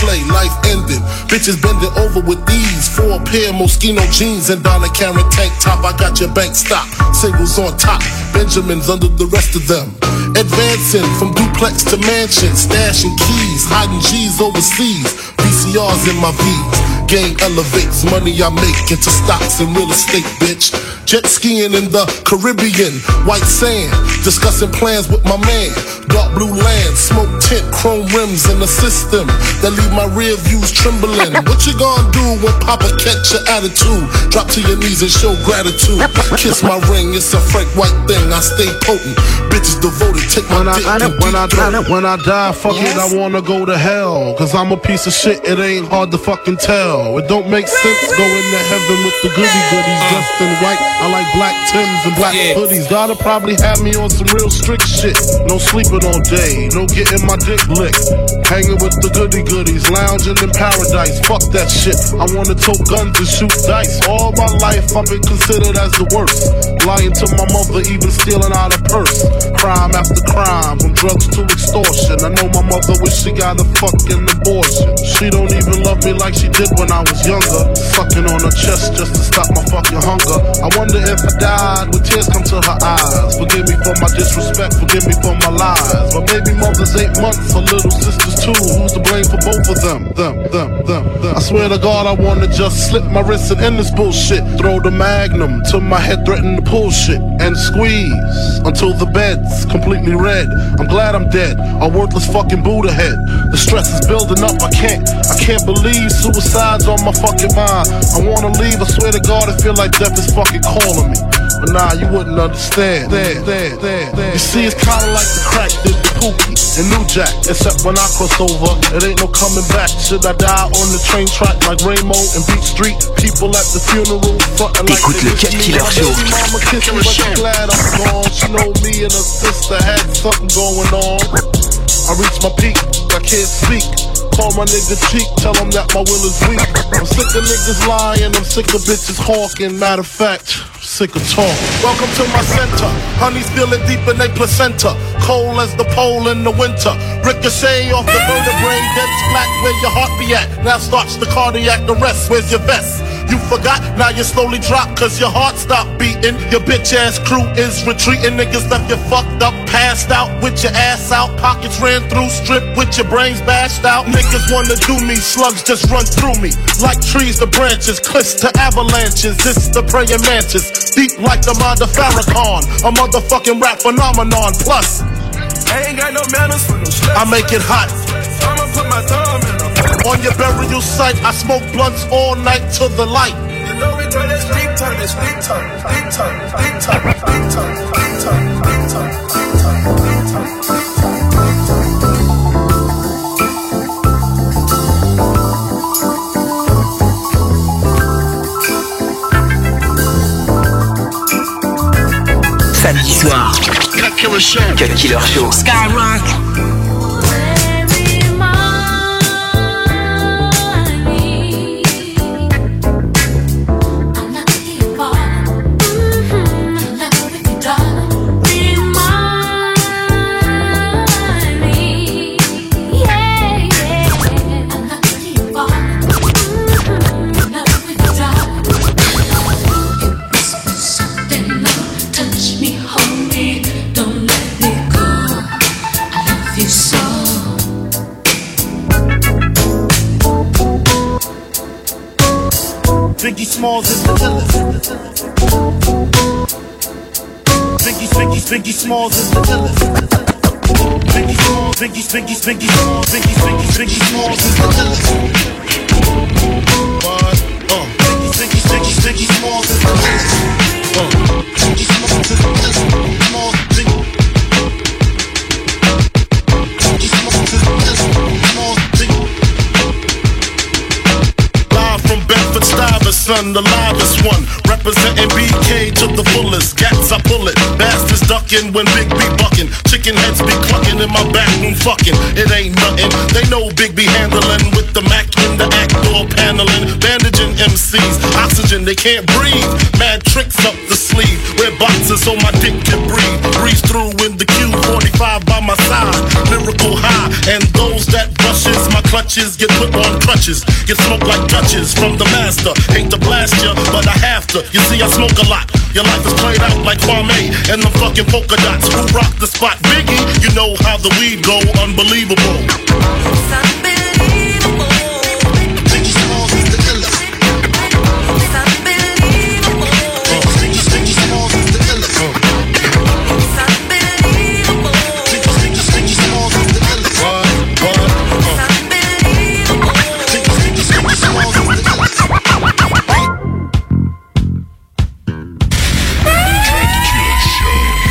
S29: Play, life ending. Bitches bending over with these. Four pair Moschino jeans and Donna Karan tank top. I got your bank stock. Singles on top. Benjamins under the rest of them. Advancing from duplex to mansion. Stashing keys. Hiding G's overseas. VCRs in my V's.
S18: Game elevates money I make into stocks and real estate, bitch. Jet skiing in the Caribbean, white sand, discussing plans with my man. Dark blue land, smoke tint, chrome rims in the system that leave my rear views trembling. (laughs) What you gonna do when Papa catch your attitude? Drop to your knees and show gratitude. Kiss my ring, it's a frank white thing. I stay potent. Bitches devoted, take my
S29: When I,
S18: dick
S29: when, I,
S18: deep throat.
S29: when I die, fuck it, I wanna go to hell. Cause I'm a piece of shit, it ain't hard to fucking tell. It don't make sense going to heaven with the goody goodies dressed in white. I like black Tims and black hoodies. Gotta probably have me on some real strict shit. No sleeping all day, no getting my dick licked. Hanging with the goody goodies, lounging in paradise. Fuck that shit. I wanna tote guns and shoot dice. All my life I've been considered as the worst. Lying to my mother, even stealing out a purse. Crime after crime, from drugs to extortion. I know my mother wish she got a fucking abortion. She don't even love me like she did when I was younger. Sucking on her chest just to stop my fucking hunger. I wonder if I died with tears come to her eyes. Forgive me for my disrespect, forgive me for my lies. My baby mother's eight months, her little sister's two. Who's to blame for both of them? Them, them, them, them. I swear to God, I wanna just slip my wrist and end this bullshit. Throw the magnum till my head threaten to pull shit. And squeeze until the bed's completely red. I'm glad I'm dead, a worthless fucking Buddha head. The stress is building up, I can't, I can't believe suicide's on my fucking mind. I wanna leave, I swear to God, I feel like death is fucking calling me. But nah, you wouldn't understand. There, there, there, there. You see, it's kinda like the crack did the Pookie and New Jack. Except when I cross over, it ain't no coming back. Should I die on the train track like Ramo and Beat Street? People at the funeral, frontin' like
S11: Écoute
S18: they
S11: le
S18: miss
S11: Cut
S18: me.
S11: Killer Show.
S18: Mama kissed me, but she glad I'm gone. She know me and her sister had something going on. I reached my peak, I can't speak. Call my nigga Chic, tell him that my will is weak. I'm sick of niggas lying, I'm sick of bitches hawking. Matter of fact, sick of talk. Welcome to my center. Honey's feeling deep in their placenta. Cold as the pole in the winter. Ricochet off the vertebrae, dead splat where your heart be at. Now starts the cardiac arrest. Where's your vest? You forgot, now you slowly drop cause your heart stopped beating. Your bitch ass crew is retreating. Niggas left you fucked up, passed out with your ass out. Pockets ran through, stripped with your brains bashed out. Niggas wanna do me, slugs just run through me. Like trees to branches, cliffs to avalanches. It's the praying mantis, deep like the mind of Farrakhan. A motherfucking rap phenomenon. Plus,
S22: I ain't got no manners for no stress.
S18: I make it hot.
S22: I'ma put my thumb in the
S18: On your burial site, I smoke blunts all night to the light.
S22: You know we turn this deep turn, this deep turn, deep turn, deep turn, deep turn, deep turn, deep turn, deep turn, deep turn.
S11: Samedi soir. Cut Killer Show. Cut Killer Show.
S1: Skyrock.
S29: Biggie Smalls is the illest. Biggie, Biggie, Biggie Smalls is the illest. Biggie Smalls, Biggie, Biggie, Biggie Smalls, Biggie, Biggie, Biggie Smalls is the illest. What? Uh. Biggie, Biggie, Biggie Smalls is the illest. I pull it. Bastards ducking when Big B bucking. Chicken heads be clucking in my back room fucking. It ain't nothing. They know Big B handling with the Mac in the act door paneling. Bandaging MCs. Oxygen, they can't breathe. Mad tricks up the sleeve. Wear boxes so my dick can breathe. Breeze through in the Q45 by my side. Lyrical high. And those that clutches get put on crutches. Get smoked like touches from the master. Hate to blast ya, but I have to. You see, I smoke a lot. Your life is played out like Kwame and the fucking polka dots. Who rock the spot? Biggie, you know how the weed go. Unbelievable.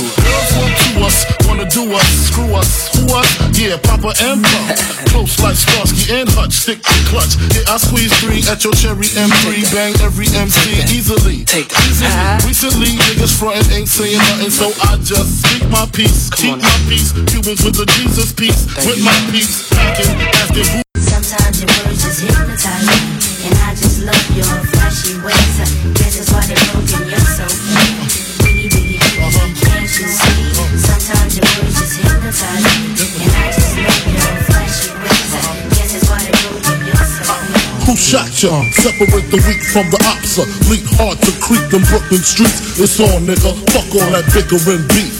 S29: Girls want to us. Wanna do us. Screw us. Who us? Yeah, Papa and Pop. Close like Starsky and Hutch. Stick to clutch. Yeah, I squeeze three at your cherry M3. Bang every MC easily. Take easily. Recently, niggas frontin' ain't saying nothing, so I just speak my peace. Keep my peace. Cubans with the Jesus peace. With my peace. Packing, asking who.
S30: Sometimes your words just hypnotize me And I just love your flashy ways I guess that's why they're broken, you're so
S29: shot ya? Separate the weak from the opsa. Uh. Leap hard to creep them Brooklyn streets. It's on, nigga. Fuck all that bickering beef.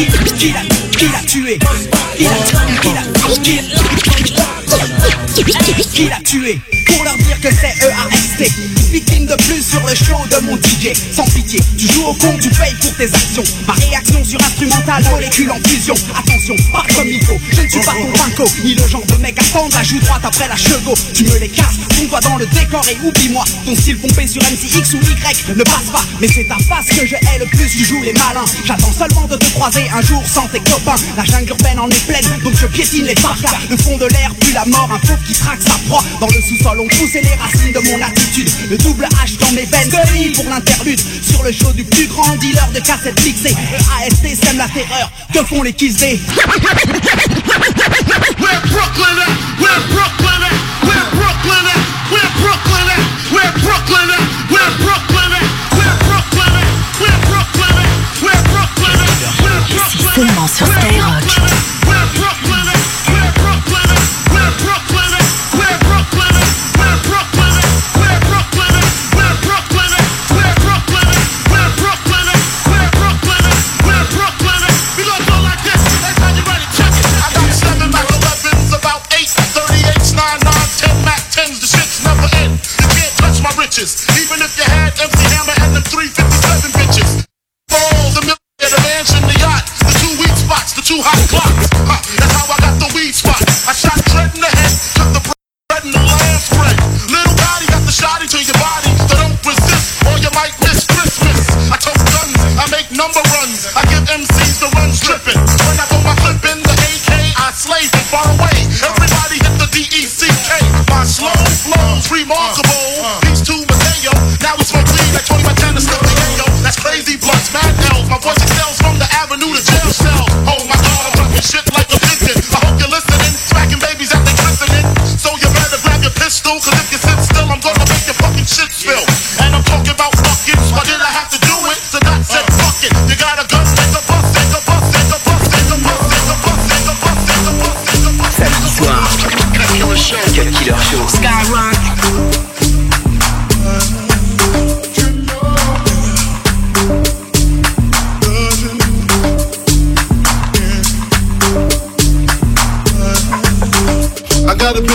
S18: Qui l'a qui tué? Qui l'a l'a qui l'a tué? Pour leur dire que c'est EAST Victime de plus sur le show de mon DJ Sans pitié, tu joues au con, tu payes pour tes actions. Ma réaction sur instrumental, molécule en fusion. Attention, pas comme il faut, je ne suis pas ton banco Ni le genre de mec à tendre la joue droite après la chevaux. Tu me les casses, tombe-toi dans le décor et oublie-moi. Ton style pompé sur MCX ou Y ne passe pas. Mais c'est ta face que je hais le plus, tu joues les malins. J'attends seulement de te croiser un jour sans tes copains. La jungle urbaine en est pleine, donc je piétine les parkas Le fond de l'air, puis la mort, un pauvre qui traque sa proie. Dans le sous-sol, on poussait les racines de mon attitude Le double H dans mes veines, Scully pour l'interlude Sur le show du plus grand dealer de cassettes mixées AST sème la terreur, que font les kiss? hot
S31: blocks. Huh, that's how I got the weed spot. I shot dread in the head, took the bread and the land spread. Little body got the shotty to your body,
S32: so don't resist
S31: or you might miss Christmas.
S29: I tote guns, I make number runs, I give MCs the run stripping. When I throw my clip in the AK, I slay from far away. Everybody hit the DECK. My slow flow's remarkable.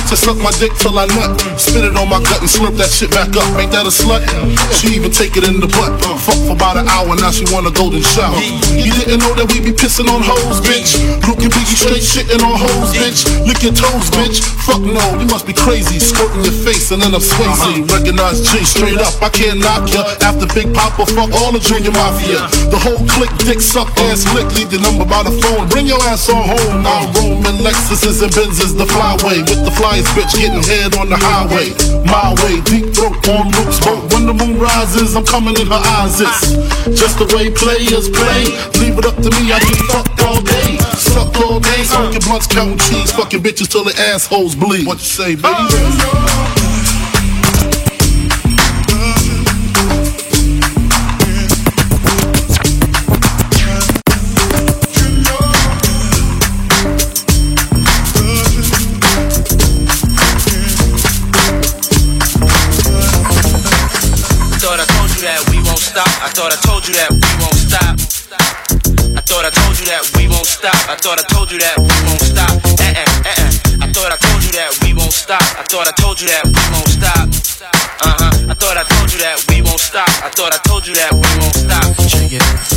S29: I got a bitch that suck my dick till I nut. Spit it on my gut and slurp that shit back up. Ain't that a slut? She even take it in the butt. Fuck for about an hour, now she want a golden shower. You didn't know that we be pissing on hoes, bitch. Luke and Biggie straight shitting on hoes, bitch. Lick your toes, bitch. Fuck no, you must be crazy. Squirting your face and then I'm Swayze. Uh-huh. Recognize G straight up. I can't knock ya. After Big Papa, fuck all the junior mafia. The whole clique, dick suck ass lick. Leave the number by the phone. Bring your ass on home. Now Roman Lexuses and Benzes, the flyway with the bitch getting head on the highway. My way, deep throat on Luke's but When the moon rises, I'm coming in her eyes. It's just the way players play. Leave it up to me, I get fucked all day. Suck all day, smoking blunts, counting cheese, fucking bitches till the assholes bleed. What you say, baby?
S33: Thought I told you that we won't stop. Eh eh eh eh. I thought I told you that we won't stop. I thought I told you that we won't stop. Uh huh. I thought I told you that we won't stop. I thought I told you that we won't stop. Check it.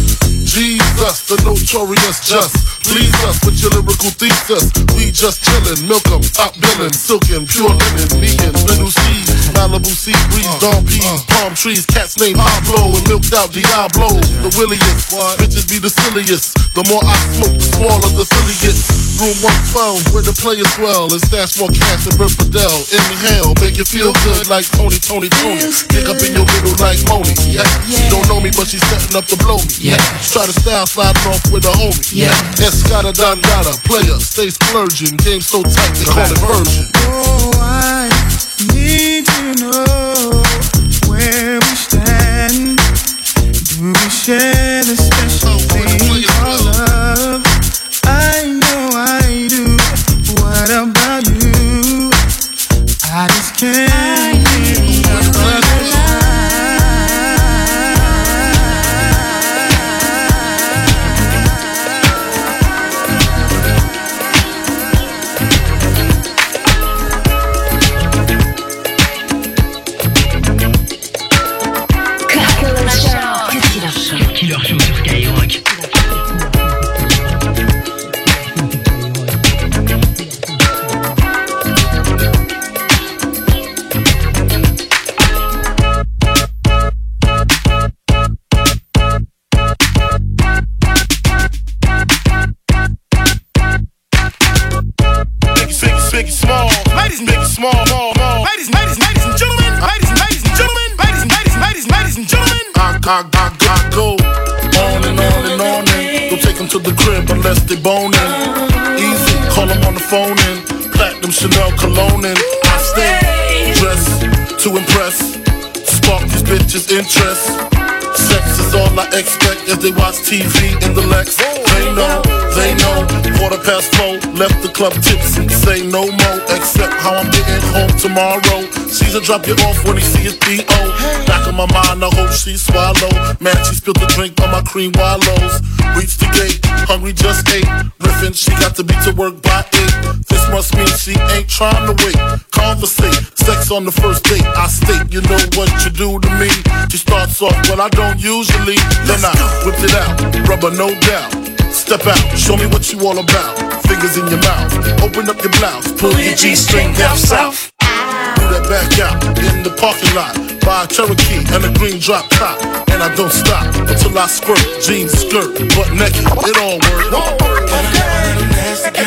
S29: Jesus, the notorious just. Please us with your lyrical thesis. We just chillin', milk 'em, top billin', silkin', pure linen, vegan, little seeds, Malibu sea breeze, dawn peas, palm trees, cats named Pablo and milked out Diablo. The williest, bitches be the silliest. The more I smoke, the smaller the silly gets. Room 112, where the players dwell, and stash more cash than Bert Fidel. Inhale, make you feel good like Tony, Tony, Tony. Kick up in your middle like Moni. Yeah. She don't know me, but she's setting up to blow me. Yeah. Try to style sliding off with a homie. Yeah. Escada Dandada, player, stay splurging. Game so tight, they call it version.
S34: Oh, I need to know where we stand. Do we share
S29: I, I, I, go on and on and on and don't take them to the crib unless they boning. Easy, call them on the phone and platinum Chanel cologne and I stay dressed to impress, spark these bitches' interest. Sex is all I expect as they watch TV in the Lex. They know, they know. Quarter past four, left the club tipsy. Say no more, except how I'm getting home tomorrow. Caesar drop you off when he see his P.O. Back in my mind, I hope she swallow. Man, she spilled the drink on my cream wallows. Reached the gate, hungry just ate. Riffin', she got to be to work by eight. This must mean she ain't trying to wait. Conversate, sex on the first date. I state, you know what you do to me. She starts off, well, I don't usually. Then I whipped it out, rubber no doubt. Step out, show me what you all about. Fingers in your mouth, open up your blouse, pull your G string down south it back out in the parking lot. Buy a Cherokee and a green drop top. And I don't stop until I squirt. Jeans, skirt, butt naked. It all works.
S35: When I nasty girl.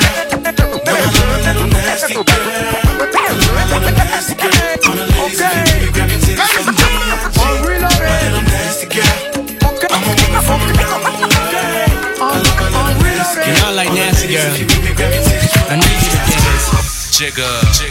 S35: Nasty girl. Okay. I'm a woman nasty girl. I need you dance.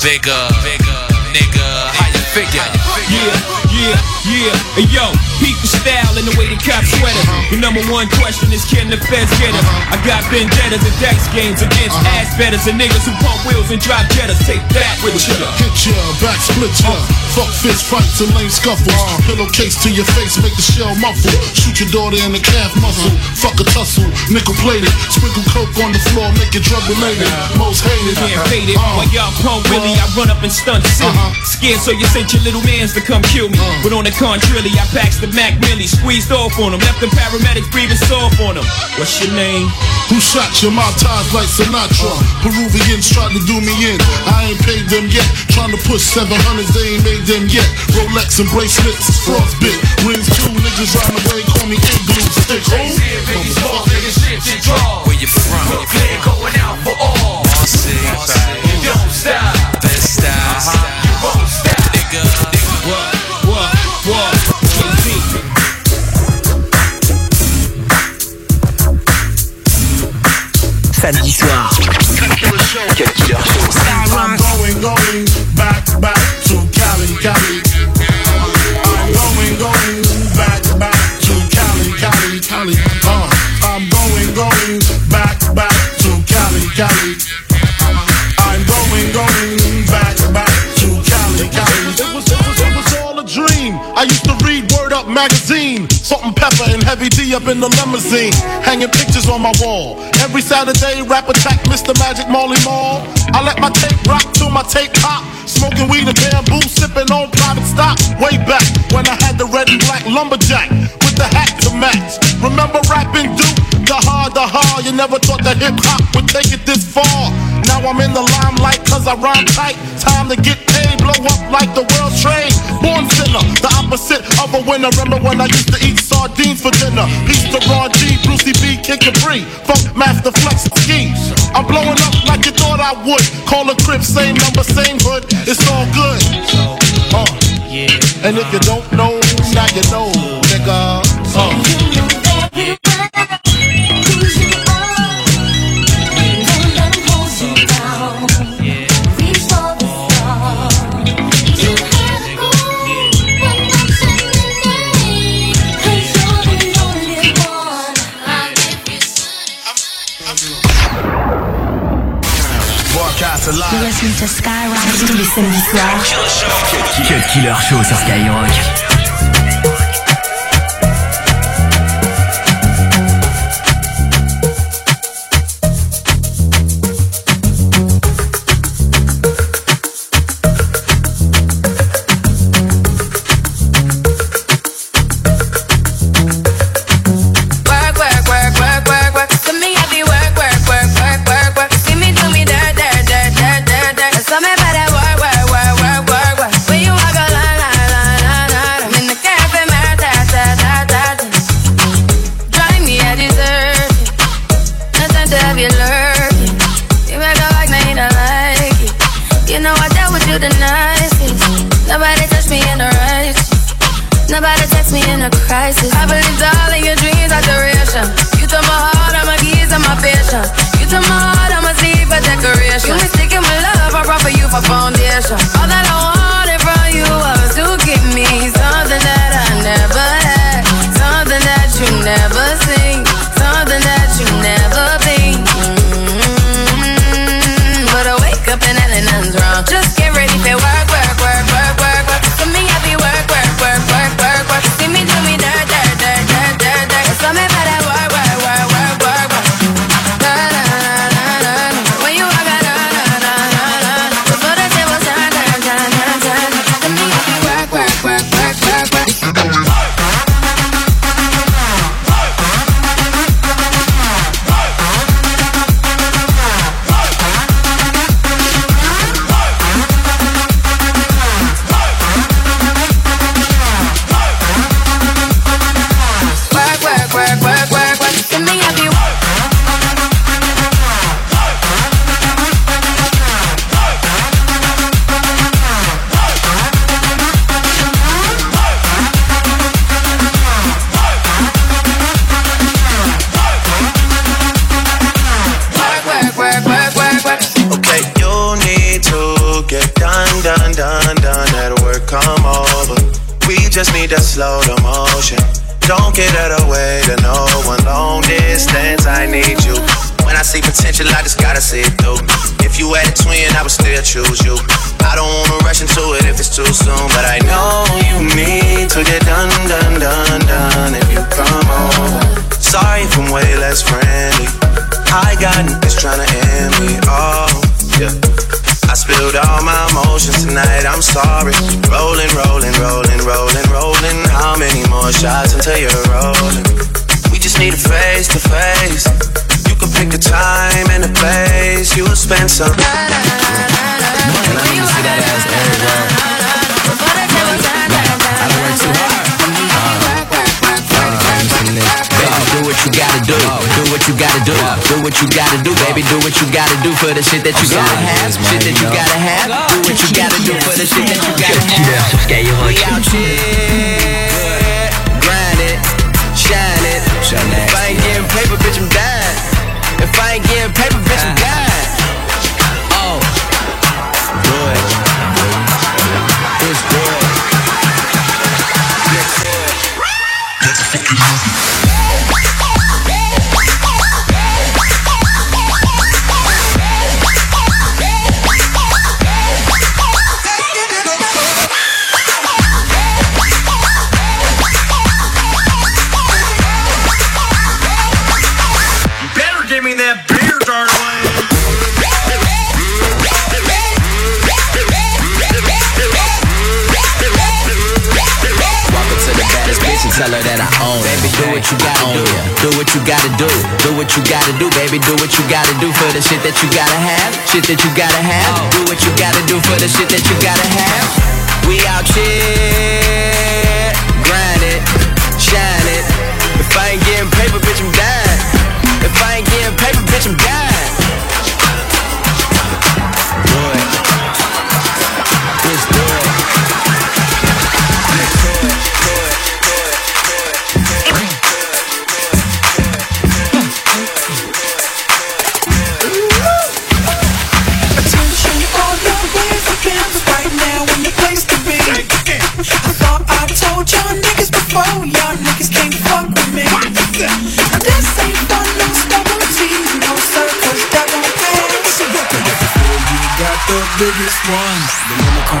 S36: Jigger, bigger, nigga, how you figure?
S35: Yeah, yeah, yeah. Yo, peep the style and the way the cop sweater. The number one question is can the feds get him? I got vendettas and dice games against uh-huh. ass betters and niggas who pump wheels and drop jettas. Take that with you.
S29: Hit ya, back split ya. Fuck fist fights and lame scuffles. Uh-huh. Pillowcase to your face, make the shell muffle. Shoot your daughter in the calf muscle. Fuck a tussle, nickel plated. Sprinkle coke on the floor, make it drug related. Uh-huh. Most hated.
S35: Can't fade it. While y'all pump Willie, I run up and stunt silly. Scared so you sent your little mans to come kill me. But on the contrary, I packed the Mac Millie, squeezed off on them, left them paramedics breathing soft on them. What's your name?
S29: Who shot you? My ties like Sinatra. Peruvians tried to do me in. I ain't paid them yet. Trying to push 700s, they ain't made them yet. Rolex and bracelets is frostbit. Rings two niggas round the way, call me igloo. Stick home.
S36: Where you from? Brooklyn, going out for all.
S2: Samedi soir.
S29: I'm going, going back, back to Cali, Cali. I'm going, going back, back to Cali, Cali, Cali. Uh, I'm going, going back, back to Cali, Cali. I'm going, going back, back to Cali, Cali. It was, it was, it was all a dream. I used to read Word Up magazine. Pepa and heavy D up in the limousine. Hanging pictures on my wall. Every Saturday, rap attack Mr. Magic Marley Marl. I let my tape rock till my tape pop. Smoking weed and bamboo, sipping on private stock. Way back when I had the red and black lumberjack with the hat to match. Remember rapping Duke? The hard, the hard. You never thought that hip hop would take it this far. Now I'm in the limelight cause I rhyme tight. Time to get paid, blow up like the world's trade. Born sinner, the opposite of a winner. Remember when I used to eat sardines for dinner? Peace to Ron G, Brucey B, Kid Capri, Funk Master Flex Ski. I'm blowing up like you thought I would. Call a crib, same number, same hood. It's all good. Uh. And if you don't know, now you know,
S23: Skyrock tous les samedis soirs.
S2: Cut Killer Show sur Skyrock. Many more shots until you're rolling? We just need a face to face. You can pick the time and the place. You'll spend some.
S37: Baby, do what you gotta do. Do what you gotta do. Do what you gotta do, baby. Do what you gotta do for the shit that you gotta have. Shit that you gotta have. Do what you gotta do for the shit that you gotta have. We out here, grind it, shine it. If I ain't getting paper, bitch, I'm dying. If I ain't getting paper, bitch, I'm ah. dying. Oh, do it. It's good. You gotta do. Do what you gotta do. Do what you gotta do, baby. Do what you gotta do for the shit that you gotta have. Shit that you gotta have. Do what you gotta do for the shit that you gotta have. We out here, grind it, shine it. If I ain't getting paper, bitch, I'm dying. If I ain't getting paper, bitch, I'm dying. Do it. Just do it.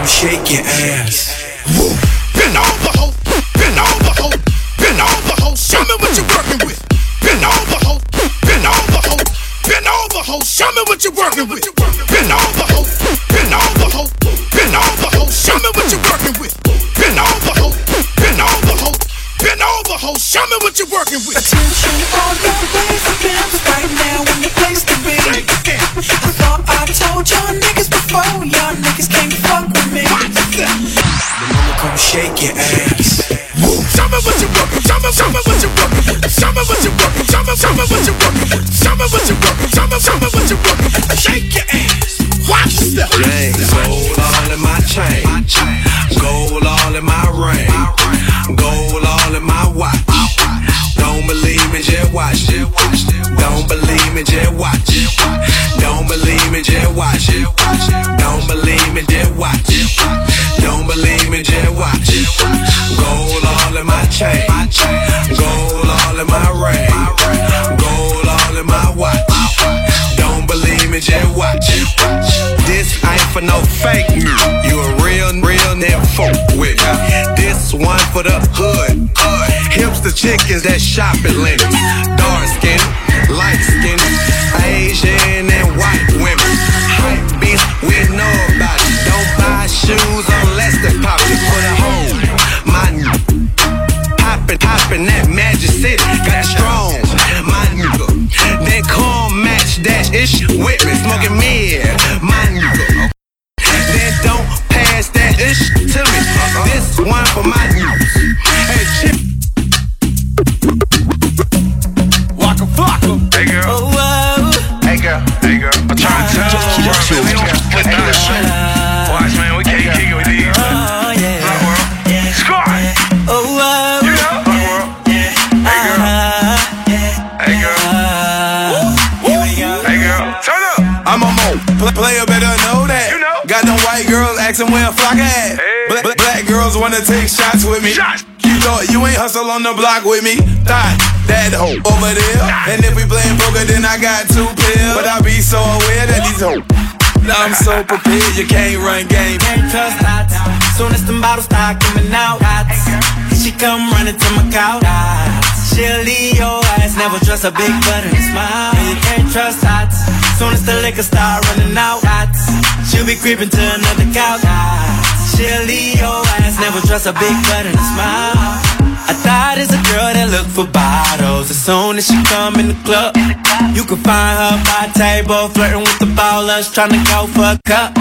S38: Shake your ass.
S39: Bend over, ho. Bend over, ho. Bend over, ho. Show me what you're working with. Bend over, ho. Bend over, ho. Bend over, ho. Show me what you're working with. Bend over, ho. Bend over, ho. Bend over, ho. Show me what you're working with. Bend over, ho. Bend over, ho. Bend over, ho. Show me what you're working with.
S22: Chickens that shop at Lennox. Dark skin, take shots with me.
S40: Shots.
S22: Keep
S41: short, you ain't hustle on the block with me. Thought that hoe over there. And if we playing poker, then I got two pills. But I be so aware that these hoes. I'm so prepared, you can't run game.
S42: Can't trust that. Soon as them bottles start coming out, she come running to my couch. She'll leave your ass, never trust a big butt and a smile. You can't trust that. Soon as the liquor start running out, she'll be creeping to another couch. She'll leave your ass, never trust a big butt and a smile. I thought it's a girl that look for bottles. As soon as she come in the club, you can find her by table, flirting with the ballers, trying to go for a cup.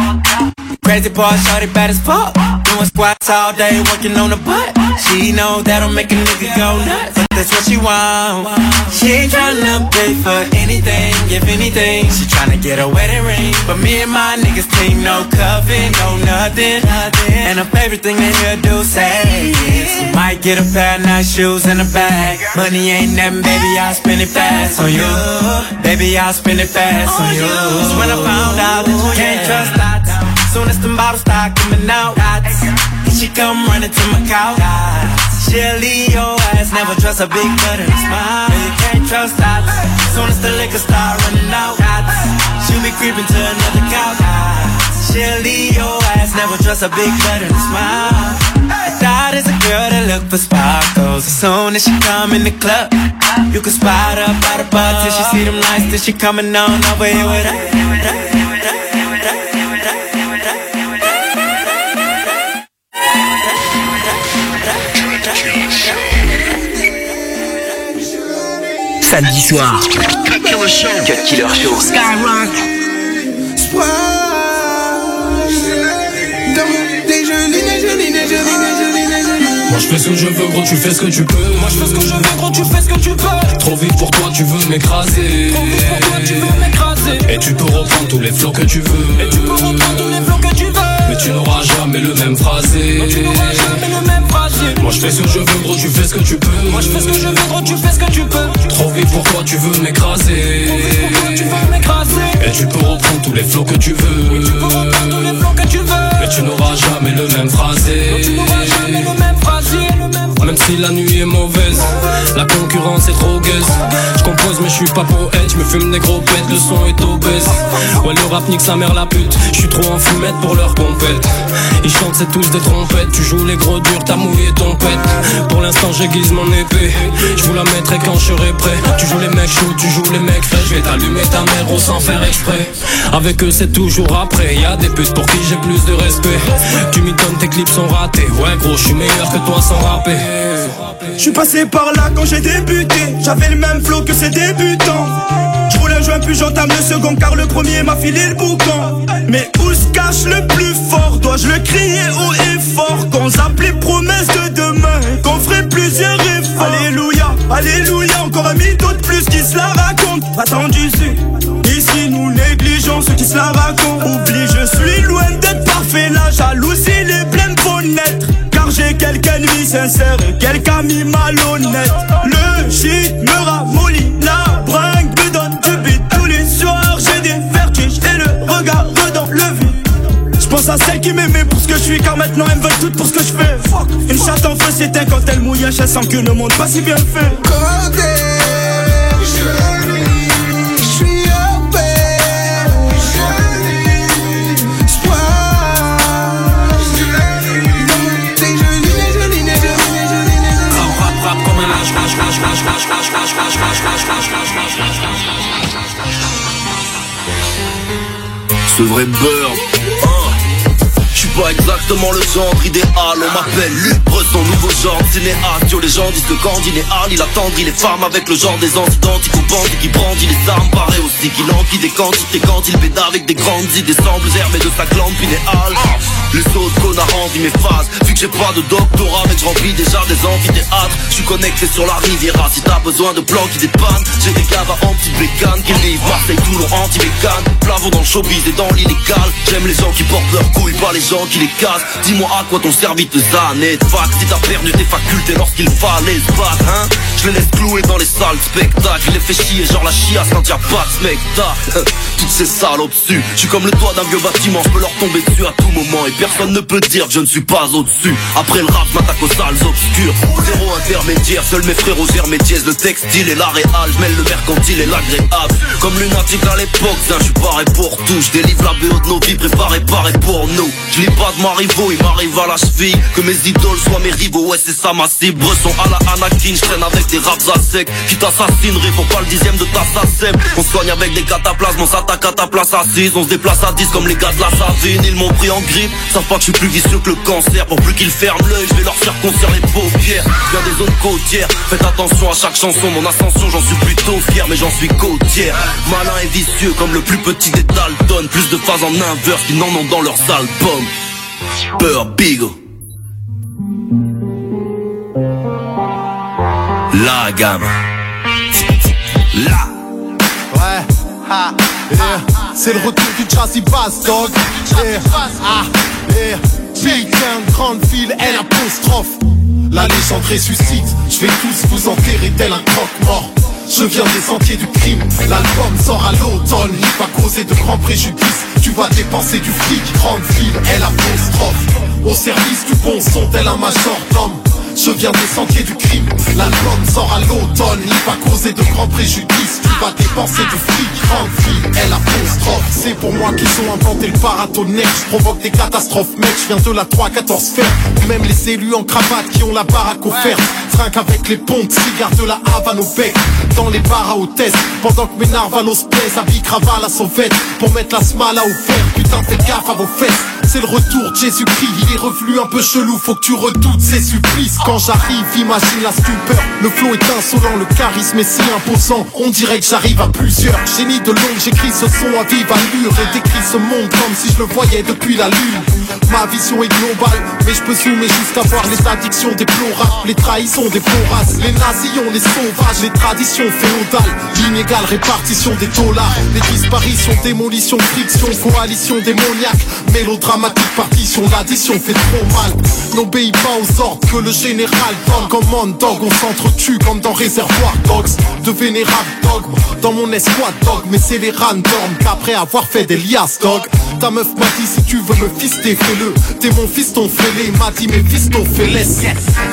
S42: Crazy part, shorty bad as fuck. Doing squats all day, working on the butt. She know that'll make a nigga go nuts. But that's what she want. She ain't tryna pay for anything, if anything. She tryna get a wedding ring. But me and my niggas think no coven, no nothing. And her favorite thing to hear do say is, might get a pair of nice shoes and a bag. Money ain't nothing, baby, I'll spend it fast on you. Baby, I'll spend it fast on you. That's when I found out that you can't trust. Soon as the bottles start coming out, she come running to my couch. She'll leave your ass, never trust a big butt and a smile. You can't trust that. Soon as the liquor start running out, she'll be creeping to another couch. She'll leave your ass, never trust a big butt and a smile. I thought it's a girl that look for sparkles. As soon as she come in the club, you can spot her by the bar till she see them lights. Till she coming on over here with her.
S2: Samedi soir. Cut Killer Show. Cut Killer Show. Skyrock.
S43: Moi je fais ce que je veux gros tu fais ce que tu peux
S44: Moi je fais ce que je veux gros tu fais ce que tu peux
S43: Trop vite pour toi tu veux m'écraser
S44: Trop vite pour toi tu veux m'écraser
S43: Et tu peux reprendre tous les flots que tu veux
S44: Et tu peux reprendre tous les flots que tu veux
S43: tu n'auras jamais le même phrasé.
S44: Non tu n'auras jamais le même phrasé.
S43: Moi je fais ce que je veux gros tu fais ce que tu peux.
S44: Moi je fais ce que je veux gros tu fais ce que tu peux.
S43: Trop vite pour toi tu veux m'écraser.
S44: Tu veux m'écraser.
S43: Et tu peux reprendre tous les flots que tu veux.
S44: Et tu peux reprendre tous les flots que tu veux.
S43: Mais tu n'auras jamais le même phrasé.
S44: Non tu n'auras jamais le même phrasé
S43: même si la nuit est mauvaise, la concurrence est trop gaise. Je compose mais je suis pas poète, je me fume des gros pètes, le son est obèse. Ouais le rap nique sa mère la pute, je suis trop en fumette pour leur compète. Ils chantent c'est tous des trompettes, tu joues les gros durs, t'as mouillé ton pète. Pour l'instant j'aiguise mon épée, je vous la mettrai quand je serai prêt. Tu joues les mecs chauds, tu joues les mecs frais, je vais t'allumer ta mère au sans faire exprès. Avec eux c'est toujours après, y a des putes pour qui j'ai plus de respect. Tu m'y donnes, tes clips sont ratés, ouais gros je suis meilleur que toi sans rapper.
S44: Je suis passé par là quand j'ai débuté. J'avais le même flow que ces débutants. Je un joint puis j'entame le second Car le premier m'a filé le boucan. Mais où se cache le plus fort? Dois-je le crier haut et fort? Qu'on zappe les promesses de demain Qu'on ferait plusieurs efforts. Alléluia, alléluia Encore un mytho de plus qui se la raconte. Attendu su Ici nous négligeons ceux qui se la racontent Oublie je suis loin d'être parfait. La jalousie sincères et quelques amis malhonnêtes. Le shit me ramollit, la bringue me donne du beat. Tous les soirs j'ai des vertiges et le regard dans le vide. Je pense à celles qui m'aimaient pour ce que je suis car maintenant elles me veulent toutes pour ce que je fais. Une chatte en feu s'éteint quand elle un chat sans que le monde pas si bien fait.
S22: Je
S45: Ce vrai beurre. Pas exactement le genre idéal. On m'appelle Lubre, son nouveau genre cinéaste. Yo les gens disent que quand il est hal Il attendrit les femmes avec le genre des incidents Qui compense et qui brandit les armes Paraît aussi qu'il enquille des quantités. Quand il pédale avec des grandes idées Semble germer de sa glande pinéale Les autres connards envient mes phases. Vu que j'ai pas de doctorat Mais je remplis déjà des amphithéâtres. Je suis connecté sur la Riviera Si t'as besoin de plans qui dépannent J'ai des à anti-bécane Qui livrent Marseille, Toulon, anti-bécane Plavo dans le showbiz et dans l'illégal. J'aime les gens qui portent leurs couilles Pas les gens qui les casse. Dis-moi à quoi t'ont servi tes années fac Si t'as perdu tes facultés lorsqu'il fallait se battre hein. Je les laisse clouer dans les salles spectacle. Les fais chier genre la chiasse quand y'a pas de spectacle. (laughs) Toutes ces salopes su Je suis comme le toit d'un vieux bâtiment. Je peux leur tomber dessus à tout moment Et personne ne peut dire que je ne suis pas au-dessus. Après le rap m'attaque aux salles obscures. Zéro intermédiaire Seuls mes frères aux hermétiès Le textile et la réal Je mêle le mercantile et l'agréable. Comme lunatique à l'époque Je suis paré pour tout. Je délivre la BO de nos vies Préparé paré pour nous. Je pas de Marivaux Il m'arrive à la cheville Que mes idoles soient mes rivaux Ouais c'est ça ma cible. Bresson à la Anakin traîne avec des raps à sec. Qui t'assassineraient pour pas le dixième de ta sacem. On soigne avec des cataplasmes On s'attaque à ta place assise. On se déplace à 10 comme les gars de la Savine. Ils m'ont pris en grippe Savent pas que je suis plus vicieux que le cancer. Pour plus qu'ils ferment l'œil Je vais leur faire concert les paupières. Viens des zones côtières Faites attention à chaque chanson. Mon ascension j'en suis plutôt fier Mais j'en suis côtière. Malin et vicieux comme le plus petit des Dalton. Plus de phases en inverse qu'ils n'en ont dans leurs albums Peur Bigo La gamme La
S46: Ouais, ha, yeah. c'est le retour du jazzy bass, dog. Yeah, ah, yeah. Grande ville, L apostrophe. La légende ressuscite, je vais tous vous enterrer tel un croque-mort. Je viens des sentiers du crime, l'album sort à l'automne, il va causer de grands préjudices. Tu vas dépenser du fric, grande ville, L apostrophe. Au service du bon son, tel un majordome. Je viens des sentiers du crime, l'album sort à l'automne, il va causer de grands préjudices. Tu vas dépenser du fric, grande ville, L apostrophe. C'est pour moi qu'ils ont inventé le paratonnerre, je provoque des catastrophes, mec, je viens de la 3-14 fer. Même les élus en cravate qui ont la baraque offerte, trinquent avec les pompes, cigares de la Havane au bec, dans les bars à hôtesse, pendant que mes narvalos pèsent, habillent cravate à sauvette, pour mettre la smala au fer, putain faites gaffe à vos fesses. C'est le retour de Jésus-Christ, il est revenu un peu chelou, faut que tu redoutes ses supplices. Quand j'arrive, imagine la stupeur, le flow est insolent, le charisme est si imposant, on dirait que j'arrive à plusieurs. Génie de l'ombre, j'écris ce son à vive allure et décris ce monde comme si je le voyais depuis la lune. Ma vision est globale, mais je peux zoomer jusqu'à voir les addictions déplorables, les trahisons des races, les nazillons, les sauvages, les traditions féodales, l'inégale répartition des dollars, les disparitions, démolitions, friction, coalition démoniaque, mélodramatique partition, l'addition fait trop mal. N'obéis pas aux ordres que le général donne, commande dog, on s'entretue comme dans Réservoir Dogs, de vénérables dogmes, dans mon escouade dog, mais c'est les random qu'après avoir fait des liasses dog, ta meuf m'a dit si tu veux me fister, fais-le, t'es mon fiston fêlé, m'a dit mes fistons fais-les.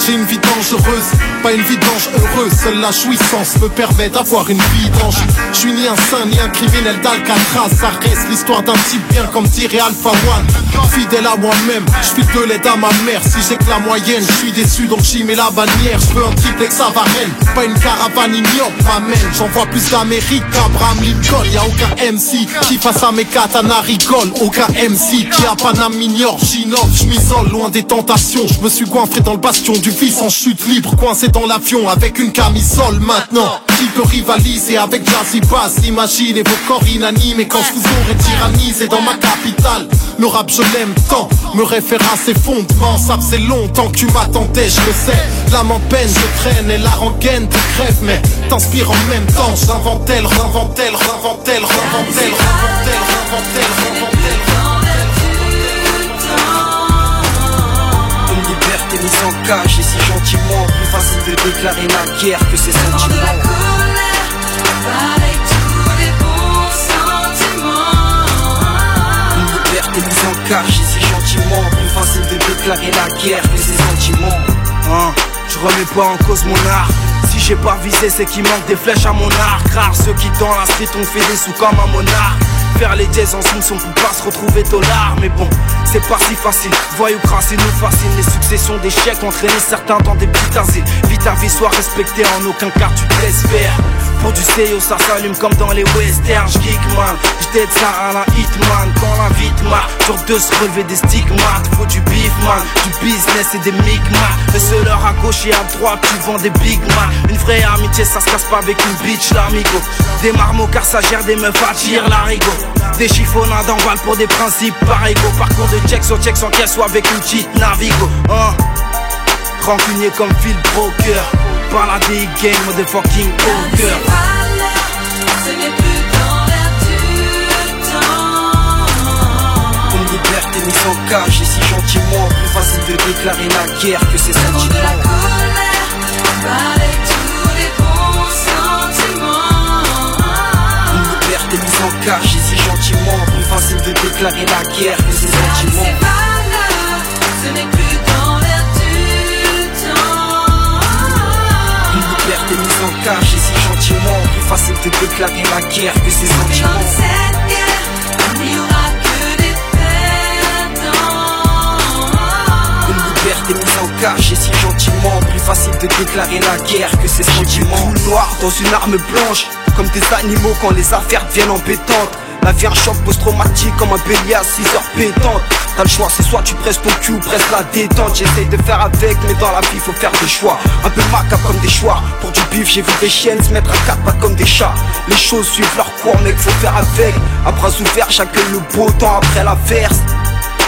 S46: J'ai une vie dangereuse, pas une vie d'ange heureuse, seule la jouissance me permet d'avoir une vie d'ange. Je suis ni un saint ni un criminel d'Alcatraz, ça reste l'histoire d'un type bien comme dirait Alpha One. Fidèle à moi-même, je suis de l'aide à ma mère, si j'ai que la moyenne, je suis déçu donc j'y mets la bannière, je veux un triplex à Varenne, pas une caravane ignoble m'amène, j'en vois plus d'Amérique qu'Abraham Lincoln, y a aucun MC qui face à mes katanas rigole, aucun MC qui a Paname m'ignore, j'innove, je m'isole loin des tentations, je me suis goinfré dans le bastion du vice en chute libre, coincé dans l'avion avec une camisole. Maintenant. Qui peut rivaliser avec Jazzy Bass? Imaginez vos corps inanimés quand je vous aurais tyrannisé dans ma capitale Le rap je l'aime tant, me réfère à ses fondements Ça faisait longtemps que tu m'attendais, je le sais. L'âme en peine, je traîne et la rengaine te crève Mais t'inspire en même temps, j'invente elle, réinvente elle, réinvente elle, réinvente elle, réinvente elle, réinvente elle, réinvente
S47: Une liberté mise en et si gentiment Plus facile de déclarer la guerre que ses sentiments si gentiment Plus facile de déclarer la guerre que ses sentiments Hein, Je remets pas en cause mon art si j'ai pas visé, c'est qu'il manque des flèches à mon arc. Rare ceux qui dans la street ont fait des sous comme un monarque. Faire les jazz en fonction pour pas se retrouver dollars. Mais bon, c'est pas si facile. Voyou crasser nous fascine. Les successions d'échecs entraîner certains dans des petits asiles. Vite ta vie soit respectée, en aucun cas tu te laisses faire. Pour du CEO, ça s'allume comme dans les westerns. J'geek man, j't'aide ça à la hitman. Quand la vite marre, dur de se relever des stigmates. Faut du beef man, du business et des micmacs. Le seul à gauche et à droite, tu vends des big man. Une vraie amitié, ça se casse pas avec une bitch, l'amigo. Des marmots car ça gère des meufs attirent l'arigot. Des chiffonnades en balle pour des principes par ego. Parcours de check sur check sans caisse ou avec une petite navigo. Hein. Rancunier comme Phil Broker. Par la day game, motherfucking poker. Une liberté
S18: mis en cage et si gentiment Plus facile de déclarer la guerre que ces sentiments
S1: de la
S18: liberté mise en cage et si gentiment Plus facile de déclarer la guerre que ces sentiments
S1: ce n'est plus dans l'air du temps.
S18: Une liberté mise en cage et si gentiment. Plus facile de déclarer la guerre que
S1: Dans
S18: sentiments
S1: cette guerre,
S18: Liberté mise en si gentiment Plus facile de déclarer la guerre que ces sentiments. Tout noir dans une arme blanche Comme des animaux quand les affaires deviennent embêtantes. La vie un choc post-traumatique comme un bélier à 6 heures pétantes. T'as le choix, c'est soit tu presses ton cul ou presses la détente. J'essaye de faire avec, mais dans la vie faut faire des choix. Un peu macabre comme des choix. Pour du bif, j'ai vu des chiennes se mettre à quatre pattes comme des chats. Les choses suivent leur cours, mec, faut faire avec. À bras ouverts, j'accueille le beau temps après la verse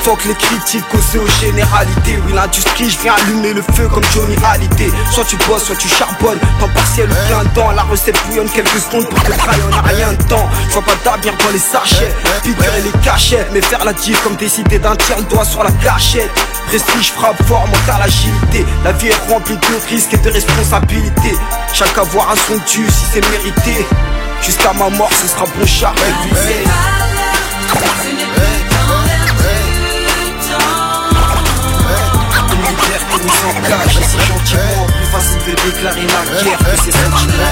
S18: Fuck les critiques causées aux généralités Oui l'industrie je viens allumer le feu comme Johnny Hallyday. Soit tu bosses soit tu charbonnes. Temps partiel ou plein temps La recette bouillonne quelques secondes pour te trahir on a rien de temps Je vois pas d'abir dans les sachets Piquer les cachets Mais faire la diff comme décider d'un tir le doigt sur la gâchette Prestige frappe fort mental agilité. La vie est remplie de risques et de responsabilités. Chaque avoir a son dû si c'est mérité. Jusqu'à ma mort ce sera bon char nous sans cache Et c'est gentiment plus facile de déclarer la guerre que
S1: ses
S18: sentiments